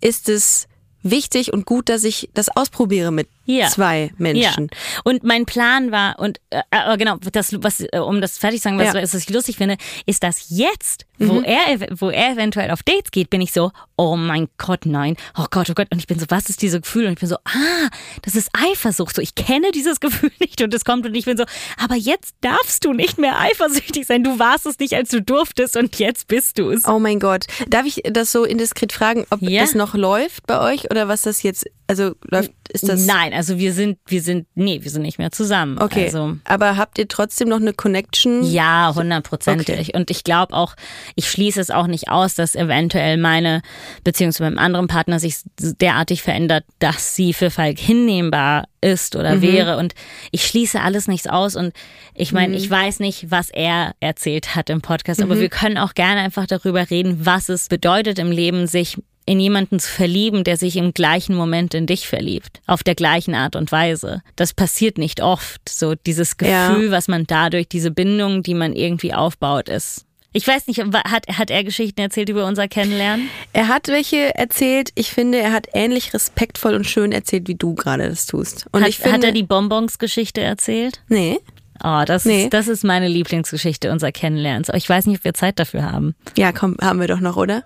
ist es wichtig und gut, dass ich das ausprobiere mit Ja. zwei Menschen. Ja. Und mein Plan war, und äh, aber genau, das, was, äh, um das fertig zu sagen, was, Ja. Mhm. was ich lustig finde, ist, dass jetzt, wo, er, wo er eventuell auf Dates geht, bin ich so, oh mein Gott, nein, oh Gott, oh Gott. Und ich bin so, was ist dieses Gefühl? Und ich bin so, ah, das ist Eifersucht. So, ich kenne dieses Gefühl nicht und es kommt und ich bin so, aber jetzt darfst du nicht mehr eifersüchtig sein. Du warst es nicht, als du durftest und jetzt bist du es. Oh mein Gott. Darf ich das so indiskret fragen, ob Ja. das noch läuft bei euch oder was das jetzt, also läuft, ist das... Nein, also wir sind, wir sind, nee, wir sind nicht mehr zusammen. Okay, Also, aber habt ihr trotzdem noch eine Connection? Ja, hundertprozentig. Und ich glaube auch, ich schließe es auch nicht aus, dass eventuell meine Beziehung zu meinem anderen Partner sich derartig verändert, dass sie für Falk hinnehmbar ist oder Mhm. wäre. Und ich schließe alles nichts aus. Und ich meine, Mhm. ich weiß nicht, was er erzählt hat im Podcast, aber wir können auch gerne einfach darüber reden, was es bedeutet im Leben, sich in jemanden zu verlieben, der sich im gleichen Moment in dich verliebt. Auf der gleichen Art und Weise. Das passiert nicht oft. So dieses Ja. Gefühl, was man dadurch, diese Bindung, die man irgendwie aufbaut, ist. Ich weiß nicht, hat, hat er Geschichten erzählt über unser Kennenlernen? Er hat welche erzählt. Ich finde, er hat ähnlich respektvoll und schön erzählt, wie du gerade das tust. Und Hat, ich finde, hat er die Bonbons-Geschichte erzählt? Nee. Oh, das, Nee. ist, das ist meine Lieblingsgeschichte unser Kennenlernens. Aber ich weiß nicht, ob wir Zeit dafür haben. Ja, komm, haben wir doch noch, oder?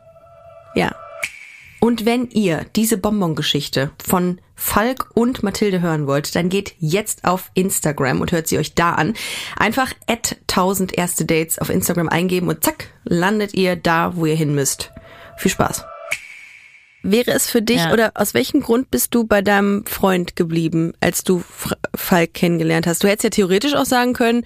Ja. Und wenn ihr diese Bonbon-Geschichte von Falk und Mathilde hören wollt, dann geht jetzt auf Instagram und hört sie euch da an. Einfach at 1000 erste Dates auf Instagram eingeben und zack, landet ihr da, wo ihr hin müsst. Viel Spaß. Wäre es für dich Ja. oder aus welchem Grund bist du bei deinem Freund geblieben, als du Falk kennengelernt hast? Du hättest ja theoretisch auch sagen können,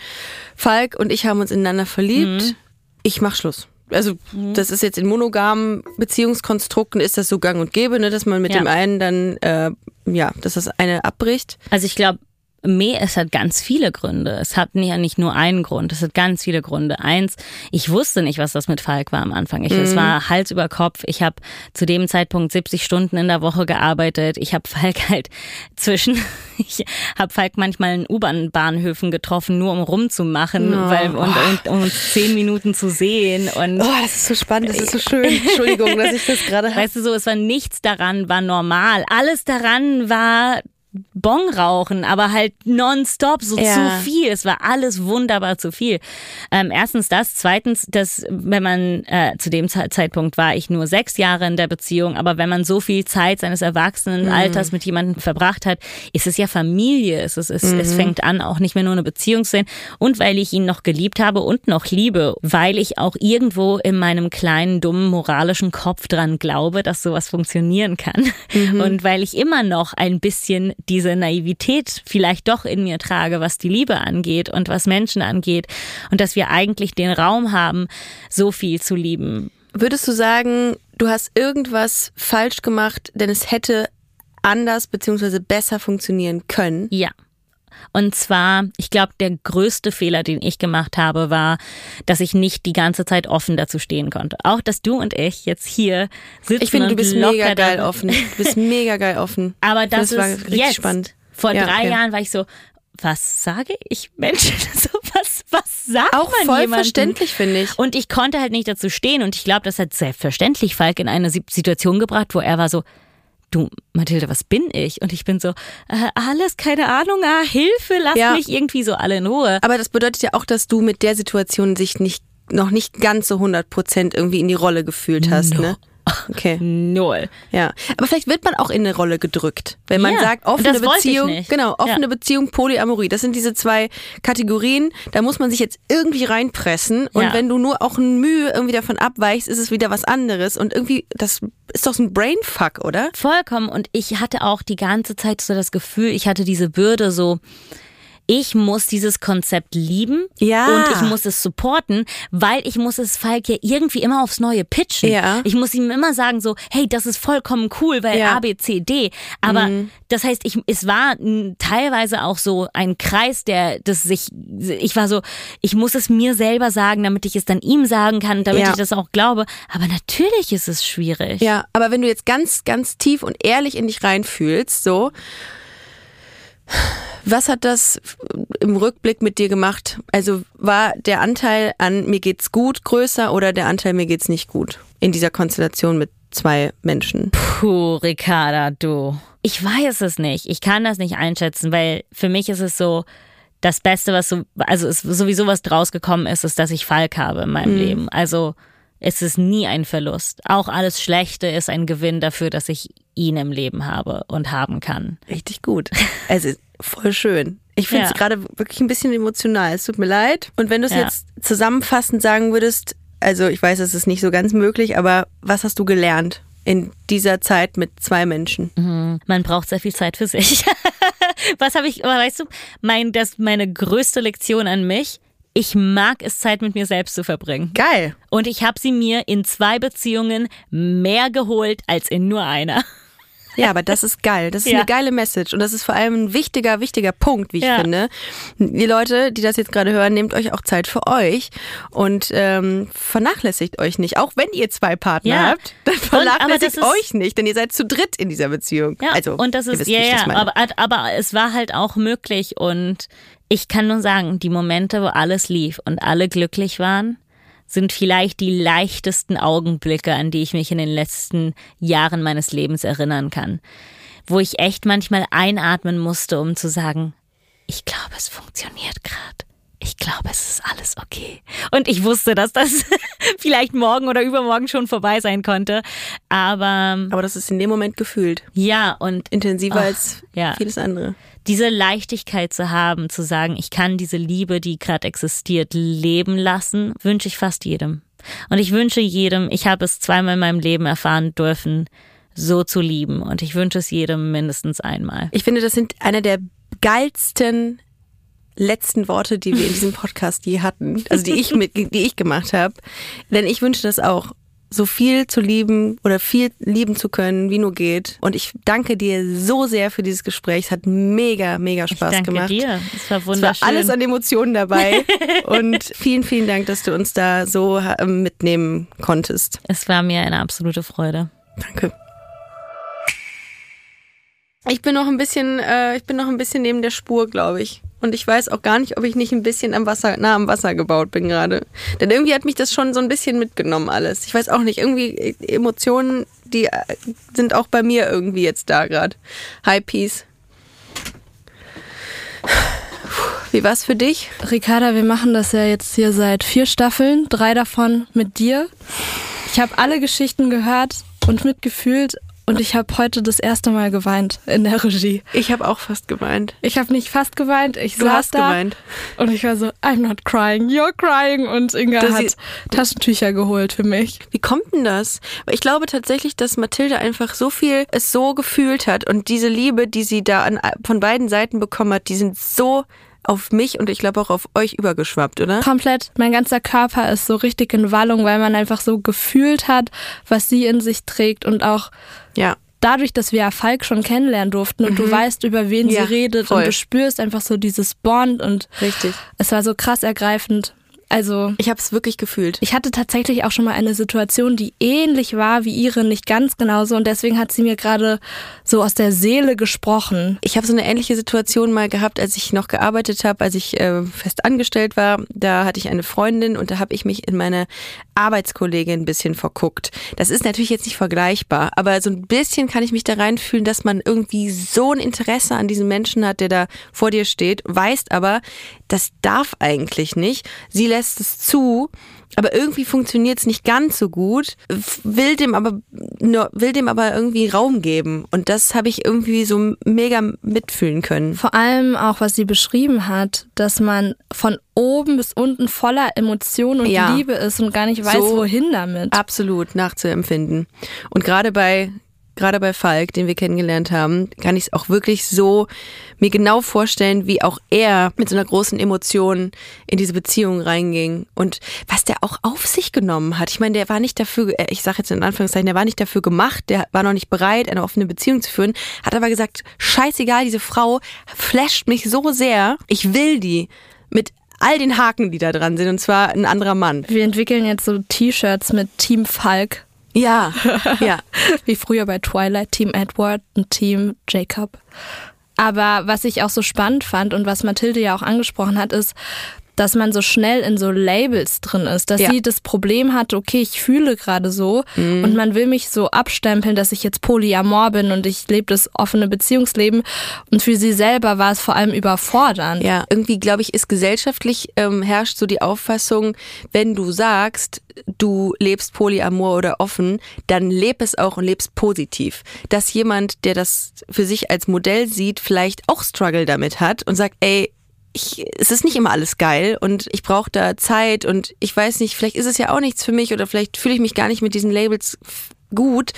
Falk und ich haben uns ineinander verliebt. Mhm. Ich mach Schluss. Also das ist jetzt in monogamen Beziehungskonstrukten ist das so gang und gäbe, ne, dass man mit Ja. dem einen dann äh, ja, dass das eine abbricht. Also ich glaube, mehr, es hat ganz viele Gründe. Es hat ja nicht nur einen Grund, es hat ganz viele Gründe. Eins, ich wusste nicht, was das mit Falk war am Anfang. Ich, Es war Hals über Kopf. Ich habe zu dem Zeitpunkt 70 Stunden in der Woche gearbeitet. Ich habe Falk halt zwischen, ich habe Falk manchmal in U-Bahn-Bahnhöfen getroffen, nur um rumzumachen, weil, und, und um uns zehn Minuten zu sehen. Und Oh, das ist so spannend, das ist so schön. Entschuldigung, dass ich das gerade Weißt du so, es war nichts daran, war normal. Alles daran war Bong rauchen, aber halt nonstop, so Ja. zu viel. Es war alles wunderbar zu viel. Ähm, erstens das, zweitens, dass wenn man äh, zu dem Ze- Zeitpunkt war ich nur sechs Jahre in der Beziehung, aber wenn man so viel Zeit seines Erwachsenenalters mit jemandem verbracht hat, ist es ja Familie. Es, ist, es, es fängt an, auch nicht mehr nur eine Beziehung zu sein. Und weil ich ihn noch geliebt habe und noch liebe, weil ich auch irgendwo in meinem kleinen, dummen, moralischen Kopf dran glaube, dass sowas funktionieren kann. Und weil ich immer noch ein bisschen diese Naivität vielleicht doch in mir trage, was die Liebe angeht und was Menschen angeht. Und dass wir eigentlich den Raum haben, so viel zu lieben. Würdest du sagen, du hast irgendwas falsch gemacht, denn es hätte anders beziehungsweise besser funktionieren können? Ja. Und zwar, ich glaube, der größte Fehler, den ich gemacht habe, war, dass ich nicht die ganze Zeit offen dazu stehen konnte. Auch, dass du und ich jetzt hier sitzen Ich finde, du bist mega geil offen. Du bist mega geil offen. Aber das, war ist richtig jetzt. spannend. Vor Ja, drei okay. Jahren war ich so, was sage ich Menschen? So, was, was sagt Auch man voll jemandem? verständlich, finde ich. Und ich konnte halt nicht dazu stehen. Und ich glaube, das hat selbstverständlich Falk in eine Si- Situation gebracht, wo er war so, du, Mathilde, was bin ich? Und ich bin so, äh, alles, keine Ahnung, ah, Hilfe, lass Ja. mich irgendwie so alle in Ruhe. Aber das bedeutet ja auch, dass du mit der Situation sich nicht noch nicht ganz so 100 Prozent irgendwie in die Rolle gefühlt hast, No. ne? Okay. Null. Ja, aber vielleicht wird man auch in eine Rolle gedrückt, wenn man Ja, sagt offene Beziehung, genau offene Ja. Beziehung, Polyamorie. Das sind diese zwei Kategorien. Da muss man sich jetzt irgendwie reinpressen und Ja. wenn du nur auch ein Mühe irgendwie davon abweichst, ist es wieder was anderes und irgendwie das ist doch so ein Brainfuck, oder? Vollkommen. Und ich hatte auch die ganze Zeit so das Gefühl, ich hatte diese Bürde so, ich muss dieses Konzept lieben Ja. und ich muss es supporten, weil ich muss es Falk ja irgendwie immer aufs Neue pitchen. Ja. Ich muss ihm immer sagen so, hey, das ist vollkommen cool, weil Ja. Mhm. A, B, C, D. Aber das heißt, ich, es war teilweise auch so ein Kreis, der das sich, ich war so, ich muss es mir selber sagen, damit ich es dann ihm sagen kann, damit Ja. ich das auch glaube. Aber natürlich ist es schwierig. Ja, aber wenn du jetzt ganz, ganz tief und ehrlich in dich reinfühlst, so, was hat das im Rückblick mit dir gemacht? Also war der Anteil an mir geht's gut größer oder der Anteil mir geht's nicht gut in dieser Konstellation mit zwei Menschen? Puh, Ricarda, du. Ich weiß es nicht. Ich kann das nicht einschätzen, weil für mich ist es so, das Beste, was so, also sowieso was draus gekommen ist, ist, dass ich Falk habe in meinem Leben. Also es ist nie ein Verlust. Auch alles Schlechte ist ein Gewinn dafür, dass ich ihn im Leben habe und haben kann. Richtig gut. Also voll schön. Ich finde es Ja. gerade wirklich ein bisschen emotional. Es tut mir leid. Und wenn du es Ja. jetzt zusammenfassend sagen würdest, also ich weiß, es ist nicht so ganz möglich, aber was hast du gelernt in dieser Zeit mit zwei Menschen? Man braucht sehr viel Zeit für sich. Was habe ich, weißt du, mein, das, meine größte Lektion an mich, ich mag es, Zeit mit mir selbst zu verbringen. Geil. Und ich habe sie mir in zwei Beziehungen mehr geholt als in nur einer. Ja, aber das ist geil. Das ist Ja. eine geile Message. Und das ist vor allem ein wichtiger, wichtiger Punkt, wie ich Ja. finde. Die Leute, die das jetzt gerade hören, nehmt euch auch Zeit für euch und ähm, vernachlässigt euch nicht. Auch wenn ihr zwei Partner Ja. habt, dann Und- vernachlässigt das ist- euch nicht, denn ihr seid zu dritt in dieser Beziehung. Ja, also, und das ist, ja, meine. aber, aber es war halt auch möglich und ich kann nur sagen, die Momente, wo alles lief und alle glücklich waren, sind vielleicht die leichtesten Augenblicke, an die ich mich in den letzten Jahren meines Lebens erinnern kann. Wo ich echt manchmal einatmen musste, um zu sagen, ich glaube, es funktioniert gerade. Ich glaube, es ist alles okay. Und ich wusste, dass das vielleicht morgen oder übermorgen schon vorbei sein konnte. Aber aber das ist in dem Moment gefühlt. ja, und Intensiver Ach, als ja. vieles andere. diese Leichtigkeit zu haben, zu sagen, ich kann diese Liebe, die gerade existiert, leben lassen, wünsche ich fast jedem. Und ich wünsche jedem, ich habe es zweimal in meinem Leben erfahren dürfen, so zu lieben. Und ich wünsche es jedem mindestens einmal. Ich finde, das sind einer der geilsten letzten Worte, die wir in diesem Podcast je hatten. Also die ich mit, die ich gemacht habe. Denn ich wünsche das auch, so viel zu lieben oder viel lieben zu können, wie nur geht. Und ich danke dir so sehr für dieses Gespräch. Es hat mega, mega Spaß ich danke gemacht. dir. Es war Es wunderschön. war alles an Emotionen dabei. Und vielen, vielen Dank, dass du uns da so ähm, mitnehmen konntest. es war mir eine absolute Freude. Danke. Ich bin noch ein bisschen, äh, ich bin noch ein bisschen neben der Spur, glaube ich. Und ich weiß auch gar nicht, ob ich nicht ein bisschen am Wasser, nah am Wasser gebaut bin gerade. Denn irgendwie hat mich das schon so ein bisschen mitgenommen alles. Ich weiß auch nicht, irgendwie äh, Emotionen, die äh, sind auch bei mir irgendwie jetzt da gerade. Hi, Peace. Wie war's für dich? Ricarda, wir machen das ja jetzt hier seit vier Staffeln, drei davon mit dir. Ich habe alle Geschichten gehört und mitgefühlt und ich habe heute das erste Mal geweint in der Regie. Ich habe auch fast geweint. Ich habe nicht fast geweint, ich Du saß hast da geweint. und ich war so, I'm not crying, you're crying und Inga Das hat Taschentücher geholt für mich. Wie kommt denn das? Ich glaube tatsächlich, dass Mathilde einfach so viel es so gefühlt hat und diese Liebe, die sie da an, von beiden Seiten bekommen hat, die sind so auf mich und ich glaube auch auf euch übergeschwappt, oder? Komplett, mein ganzer Körper ist so richtig in Wallung, weil man einfach so gefühlt hat, was sie in sich trägt und auch Ja. dadurch, dass wir ja Falk schon kennenlernen durften und du weißt, über wen Mhm. Ja, sie redet voll. und du spürst einfach so dieses Bond und Richtig. es war so krass ergreifend. Also Ich habe es wirklich gefühlt. ich hatte tatsächlich auch schon mal eine Situation, die ähnlich war wie ihre, nicht ganz genauso und deswegen hat sie mir gerade so aus der Seele gesprochen. Ich habe so eine ähnliche Situation mal gehabt, als ich noch gearbeitet habe, als ich äh, fest angestellt war. Da hatte ich eine Freundin und da habe ich mich in meine Arbeitskollegin ein bisschen verguckt. Das ist natürlich jetzt nicht vergleichbar, aber so ein bisschen kann ich mich da reinfühlen, dass man irgendwie so ein Interesse an diesem Menschen hat, der da vor dir steht, weißt aber, das darf eigentlich nicht. Sie lässt es zu, aber irgendwie funktioniert es nicht ganz so gut, will dem aber will dem aber irgendwie Raum geben. Und das habe ich irgendwie so mega mitfühlen können. Vor allem auch, was sie beschrieben hat, dass man von oben bis unten voller Emotion und Ja. Liebe ist und gar nicht weiß, So wohin damit. Absolut nachzuempfinden. Und gerade bei gerade bei Falk, den wir kennengelernt haben, kann ich es auch wirklich so mir genau vorstellen, wie auch er mit so einer großen Emotion in diese Beziehung reinging und was der auch auf sich genommen hat. Ich meine, der war nicht dafür, äh, ich sage jetzt in Anführungszeichen, der war nicht dafür gemacht, der war noch nicht bereit, eine offene Beziehung zu führen, hat aber gesagt, scheißegal, diese Frau flasht mich so sehr, ich will die mit all den Haken, die da dran sind, und zwar ein anderer Mann. Wir entwickeln jetzt so T-Shirts mit Team Falk, Ja, ja. wie früher bei Twilight, Team Edward und Team Jacob. Aber was ich auch so spannend fand und was Mathilde ja auch angesprochen hat, ist, dass man so schnell in so Labels drin ist, dass Ja. sie das Problem hat, okay, ich fühle gerade so und man will mich so abstempeln, dass ich jetzt polyamor bin und ich lebe das offene Beziehungsleben und für sie selber war es vor allem überfordernd. Ja, irgendwie glaube ich, ist gesellschaftlich ähm, herrscht so die Auffassung, wenn du sagst, du lebst polyamor oder offen, dann leb es auch und lebst positiv. Dass jemand, der das für sich als Modell sieht, vielleicht auch Struggle damit hat und sagt, ey, ich, es ist nicht immer alles geil und ich brauche da Zeit und ich weiß nicht, vielleicht ist es ja auch nichts für mich oder vielleicht fühle ich mich gar nicht mit diesen Labels gut.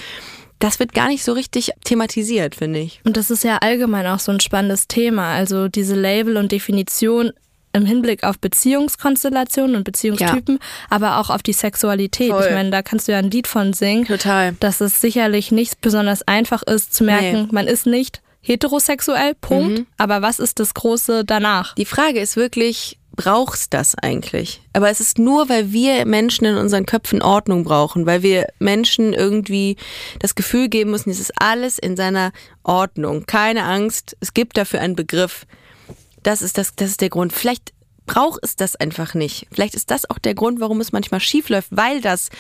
Das wird gar nicht so richtig thematisiert, finde ich. Und das ist ja allgemein auch so ein spannendes Thema. Also diese Label und Definition im Hinblick auf Beziehungskonstellationen und Beziehungstypen, aber auch auf die Sexualität. Voll. Ich meine, da kannst du ja ein Lied von singen, Total. dass es sicherlich nicht besonders einfach ist zu merken, Nee. man ist nicht heterosexuell, Punkt. Aber was ist das Große danach? Die Frage ist wirklich, brauchst das eigentlich? Aber es ist nur, weil wir Menschen in unseren Köpfen Ordnung brauchen, weil wir Menschen irgendwie das Gefühl geben müssen, es ist alles in seiner Ordnung. Keine Angst, es gibt dafür einen Begriff. Das ist das, das ist der Grund. Vielleicht braucht es das einfach nicht. Vielleicht ist das auch der Grund, warum es manchmal schief läuft, weil das,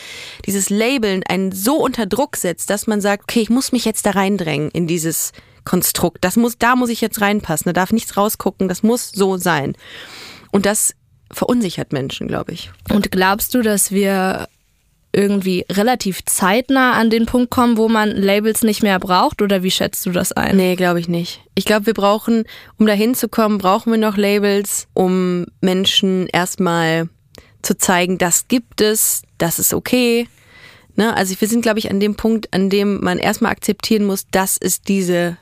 dieses Labeln einen so unter Druck setzt, dass man sagt, okay, ich muss mich jetzt da reindrängen in dieses Konstrukt. Das muss, da muss ich jetzt reinpassen. Da darf nichts rausgucken. Das muss so sein. Und das verunsichert Menschen, glaube ich. Und glaubst du, dass wir irgendwie relativ zeitnah an den Punkt kommen, wo man Labels nicht mehr braucht? Oder wie schätzt du das ein? Nee, glaube ich nicht. Ich glaube, wir brauchen, um dahin zu kommen, brauchen wir noch Labels, um Menschen erstmal zu zeigen, das gibt es, das ist okay. Ne? Also wir sind, glaube ich, an dem Punkt, an dem man erstmal akzeptieren muss, dass es diese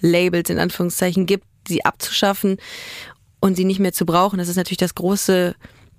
Labels in Anführungszeichen gibt, sie abzuschaffen und sie nicht mehr zu brauchen. Das ist natürlich das große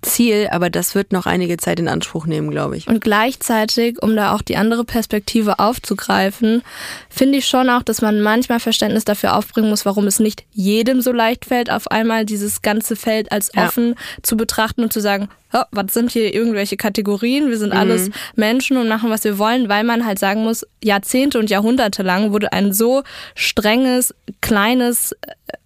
Ziel, aber das wird noch einige Zeit in Anspruch nehmen, glaube ich. Und gleichzeitig, um da auch die andere Perspektive aufzugreifen, finde ich schon auch, dass man manchmal Verständnis dafür aufbringen muss, warum es nicht jedem so leicht fällt, auf einmal dieses ganze Feld als Ja. offen zu betrachten und zu sagen, "Ja, was sind hier irgendwelche Kategorien? Wir sind Mhm. alles Menschen und machen, was wir wollen, weil man halt sagen muss, Jahrzehnte und Jahrhunderte lang wurde ein so strenges, kleines,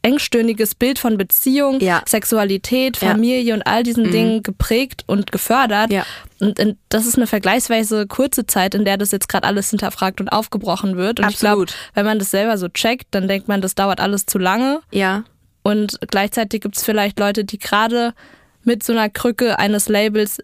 engstirniges Bild von Beziehung, Ja. Sexualität, Ja. Mhm. Familie und all diesen Dingen geprägt und gefördert. Ja. Und in, das ist eine vergleichsweise kurze Zeit, in der das jetzt gerade alles hinterfragt und aufgebrochen wird. Und Absolut. ich glaube, wenn man das selber so checkt, dann denkt man, das dauert alles zu lange. Ja, Und gleichzeitig gibt es vielleicht Leute, die gerade mit so einer Krücke eines Labels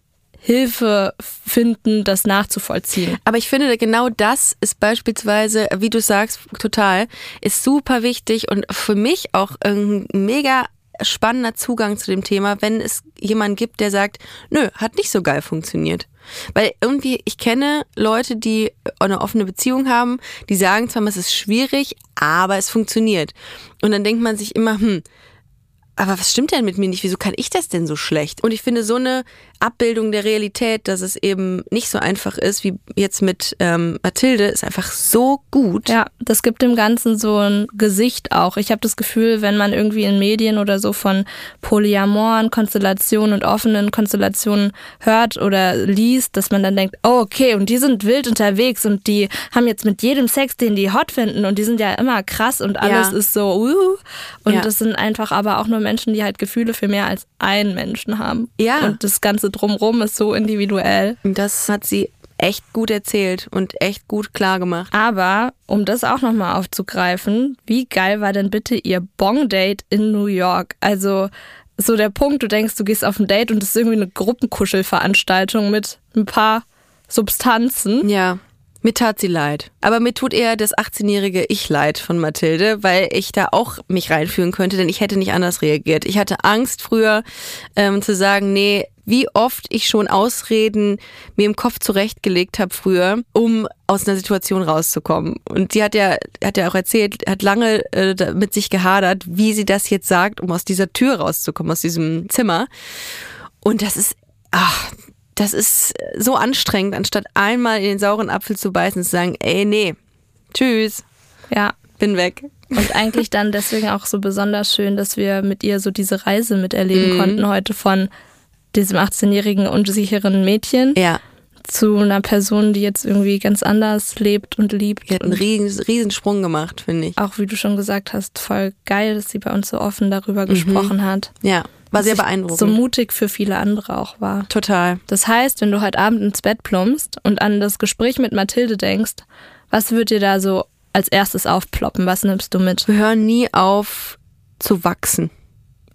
Hilfe finden, das nachzuvollziehen. Aber ich finde, genau das ist beispielsweise, wie du sagst, total, ist super wichtig und für mich auch ein mega spannender Zugang zu dem Thema, wenn es jemanden gibt, der sagt, nö, hat nicht so geil funktioniert. Weil irgendwie, ich kenne Leute, die eine offene Beziehung haben, die sagen zwar, es ist schwierig, aber es funktioniert. Und dann denkt man sich immer, hm, aber was stimmt denn mit mir nicht? Wieso kann ich das denn so schlecht? Und ich finde so eine Abbildung der Realität, dass es eben nicht so einfach ist wie jetzt mit ähm, Mathilde, ist einfach so gut. Ja, das gibt dem Ganzen so ein Gesicht auch. Ich habe das Gefühl, wenn man irgendwie in Medien oder so von polyamoren Konstellationen und offenen Konstellationen hört oder liest, dass man dann denkt, oh okay, und die sind wild unterwegs und die haben jetzt mit jedem Sex, den die hot finden und die sind ja immer krass und alles Ja. ist so, uh. Und Ja. das sind einfach aber auch nur Menschen, die halt Gefühle für mehr als einen Menschen haben. Ja. Und das Ganze drumrum ist so individuell. Das hat sie echt gut erzählt und echt gut klar gemacht. Aber um das auch nochmal aufzugreifen, wie geil war denn bitte ihr Bong-Date in New York? Also so der Punkt, du denkst, du gehst auf ein Date und es ist irgendwie eine Gruppenkuschelveranstaltung mit ein paar Substanzen. Ja. Mir tat sie leid. Aber mir tut eher das 18-jährige Ich leid von Mathilde, weil ich da auch mich reinführen könnte, denn ich hätte nicht anders reagiert. Ich hatte Angst früher ähm, zu sagen, nee, wie oft ich schon Ausreden mir im Kopf zurechtgelegt habe früher, um aus einer Situation rauszukommen. Und sie hat ja, hat ja auch erzählt, hat lange äh, mit sich gehadert, wie sie das jetzt sagt, um aus dieser Tür rauszukommen, aus diesem Zimmer. Und das ist, ach, das ist so anstrengend, anstatt einmal in den sauren Apfel zu beißen und zu sagen, ey, nee, tschüss, Ja. bin weg. Und eigentlich dann deswegen auch so besonders schön, dass wir mit ihr so diese Reise miterleben Mhm. konnten heute von diesem 18-jährigen unsicheren Mädchen Ja, zu einer Person, die jetzt irgendwie ganz anders lebt und liebt. die hat einen riesen, riesen Sprung gemacht, finde ich. auch wie du schon gesagt hast, voll geil, dass sie bei uns so offen darüber gesprochen hat. Ja, war sehr beeindruckend. So mutig für viele andere auch war. Total. Das heißt, wenn du heute Abend ins Bett plumpst und an das Gespräch mit Mathilde denkst, was wird dir da so als erstes aufploppen? Was nimmst du mit? Wir hören nie auf zu wachsen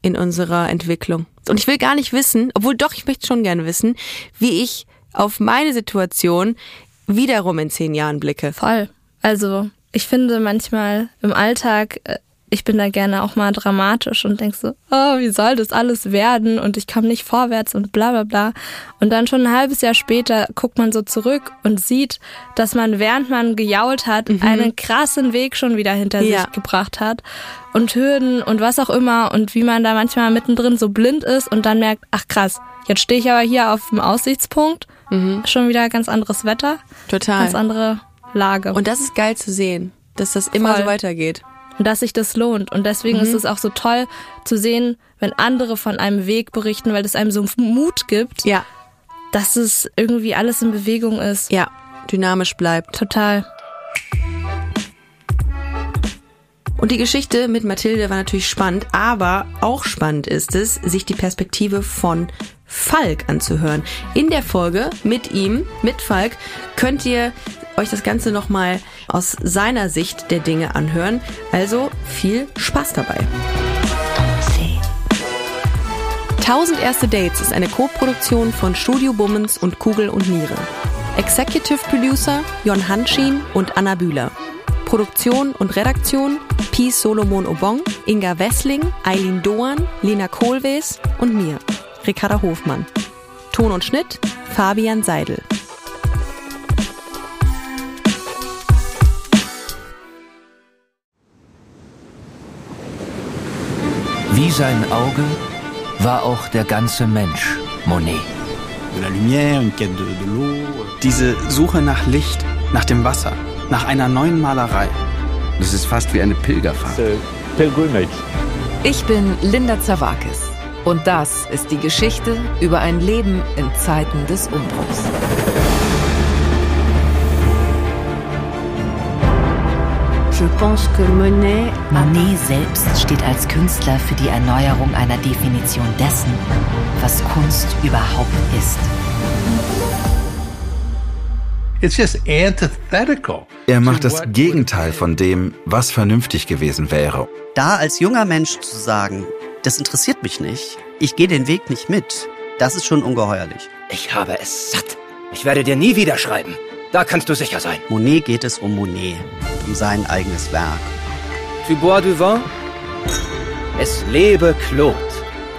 in unserer Entwicklung. Und ich will gar nicht wissen, obwohl doch, ich möchte schon gerne wissen, wie ich auf meine Situation wiederum in zehn Jahren blicke. Voll. Also, ich finde manchmal im Alltag, äh, ich bin da gerne auch mal dramatisch und denk so, oh, wie soll das alles werden? Und ich komme nicht vorwärts und bla bla bla. Und dann schon ein halbes Jahr später guckt man so zurück und sieht, dass man, während man gejault hat, einen krassen Weg schon wieder hinter Ja. sich gebracht hat. Und Hürden und was auch immer. Und wie man da manchmal mittendrin so blind ist und dann merkt, ach krass, jetzt stehe ich aber hier auf dem Aussichtspunkt. Schon wieder ganz anderes Wetter. Total. Ganz andere Lage. Und das ist geil zu sehen, dass das immer Voll. so weitergeht. Und dass sich das lohnt. Und deswegen Mhm. ist es auch so toll zu sehen, wenn andere von einem Weg berichten, weil das einem so Mut gibt, Ja, dass es irgendwie alles in Bewegung ist. ja, dynamisch bleibt. Total. Und die Geschichte mit Mathilde war natürlich spannend, aber auch spannend ist es, sich die Perspektive von Falk anzuhören. In der Folge mit ihm, mit Falk, könnt ihr euch das Ganze nochmal aus seiner Sicht der Dinge anhören. Also viel Spaß dabei. 1000 erste Dates ist eine Co-Produktion von Studio Bummens und Kugel und Niere. Executive Producer Jon Hanschin und Anna Bühler. Produktion und Redaktion Pi Solomon Obong, Inga Wessling, Eileen Doan, Lena Kohlwees und mir, Ricarda Hofmann. Ton und Schnitt Fabian Seidel. Wie sein Auge war auch der ganze Mensch Monet. de la lumière, une quête de, de l'eau. Diese Suche nach Licht, nach dem Wasser, nach einer neuen Malerei. Das ist fast wie eine Pilgerfahrt. Ich bin Linda Zawakis und das ist die Geschichte über ein Leben in Zeiten des Umbruchs. Monet selbst steht als Künstler für die Erneuerung einer Definition dessen, was Kunst überhaupt ist. It's just antithetical. Er macht das Gegenteil von dem, was vernünftig gewesen wäre. Da als junger Mensch zu sagen, das interessiert mich nicht, ich gehe den Weg nicht mit, das ist schon ungeheuerlich. Ich habe es satt. Ich werde dir nie wieder schreiben. Da kannst du sicher sein. Monet geht es um Monet, um sein eigenes Werk. Tu bois du vin? Es lebe Claude.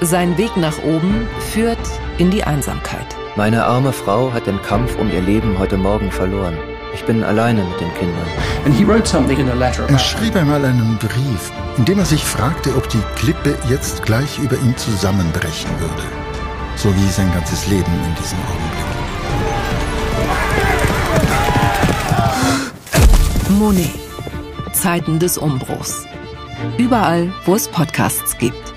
Sein Weg nach oben führt in die Einsamkeit. Meine arme Frau hat den Kampf um ihr Leben heute Morgen verloren. Ich bin alleine mit den Kindern. And he wrote something in a letter Er schrieb einmal einen Brief, in dem er sich fragte, ob die Klippe jetzt gleich über ihm zusammenbrechen würde. So wie sein ganzes Leben in diesem Augenblick. Monet. Zeiten des Umbruchs. Überall, wo es Podcasts gibt.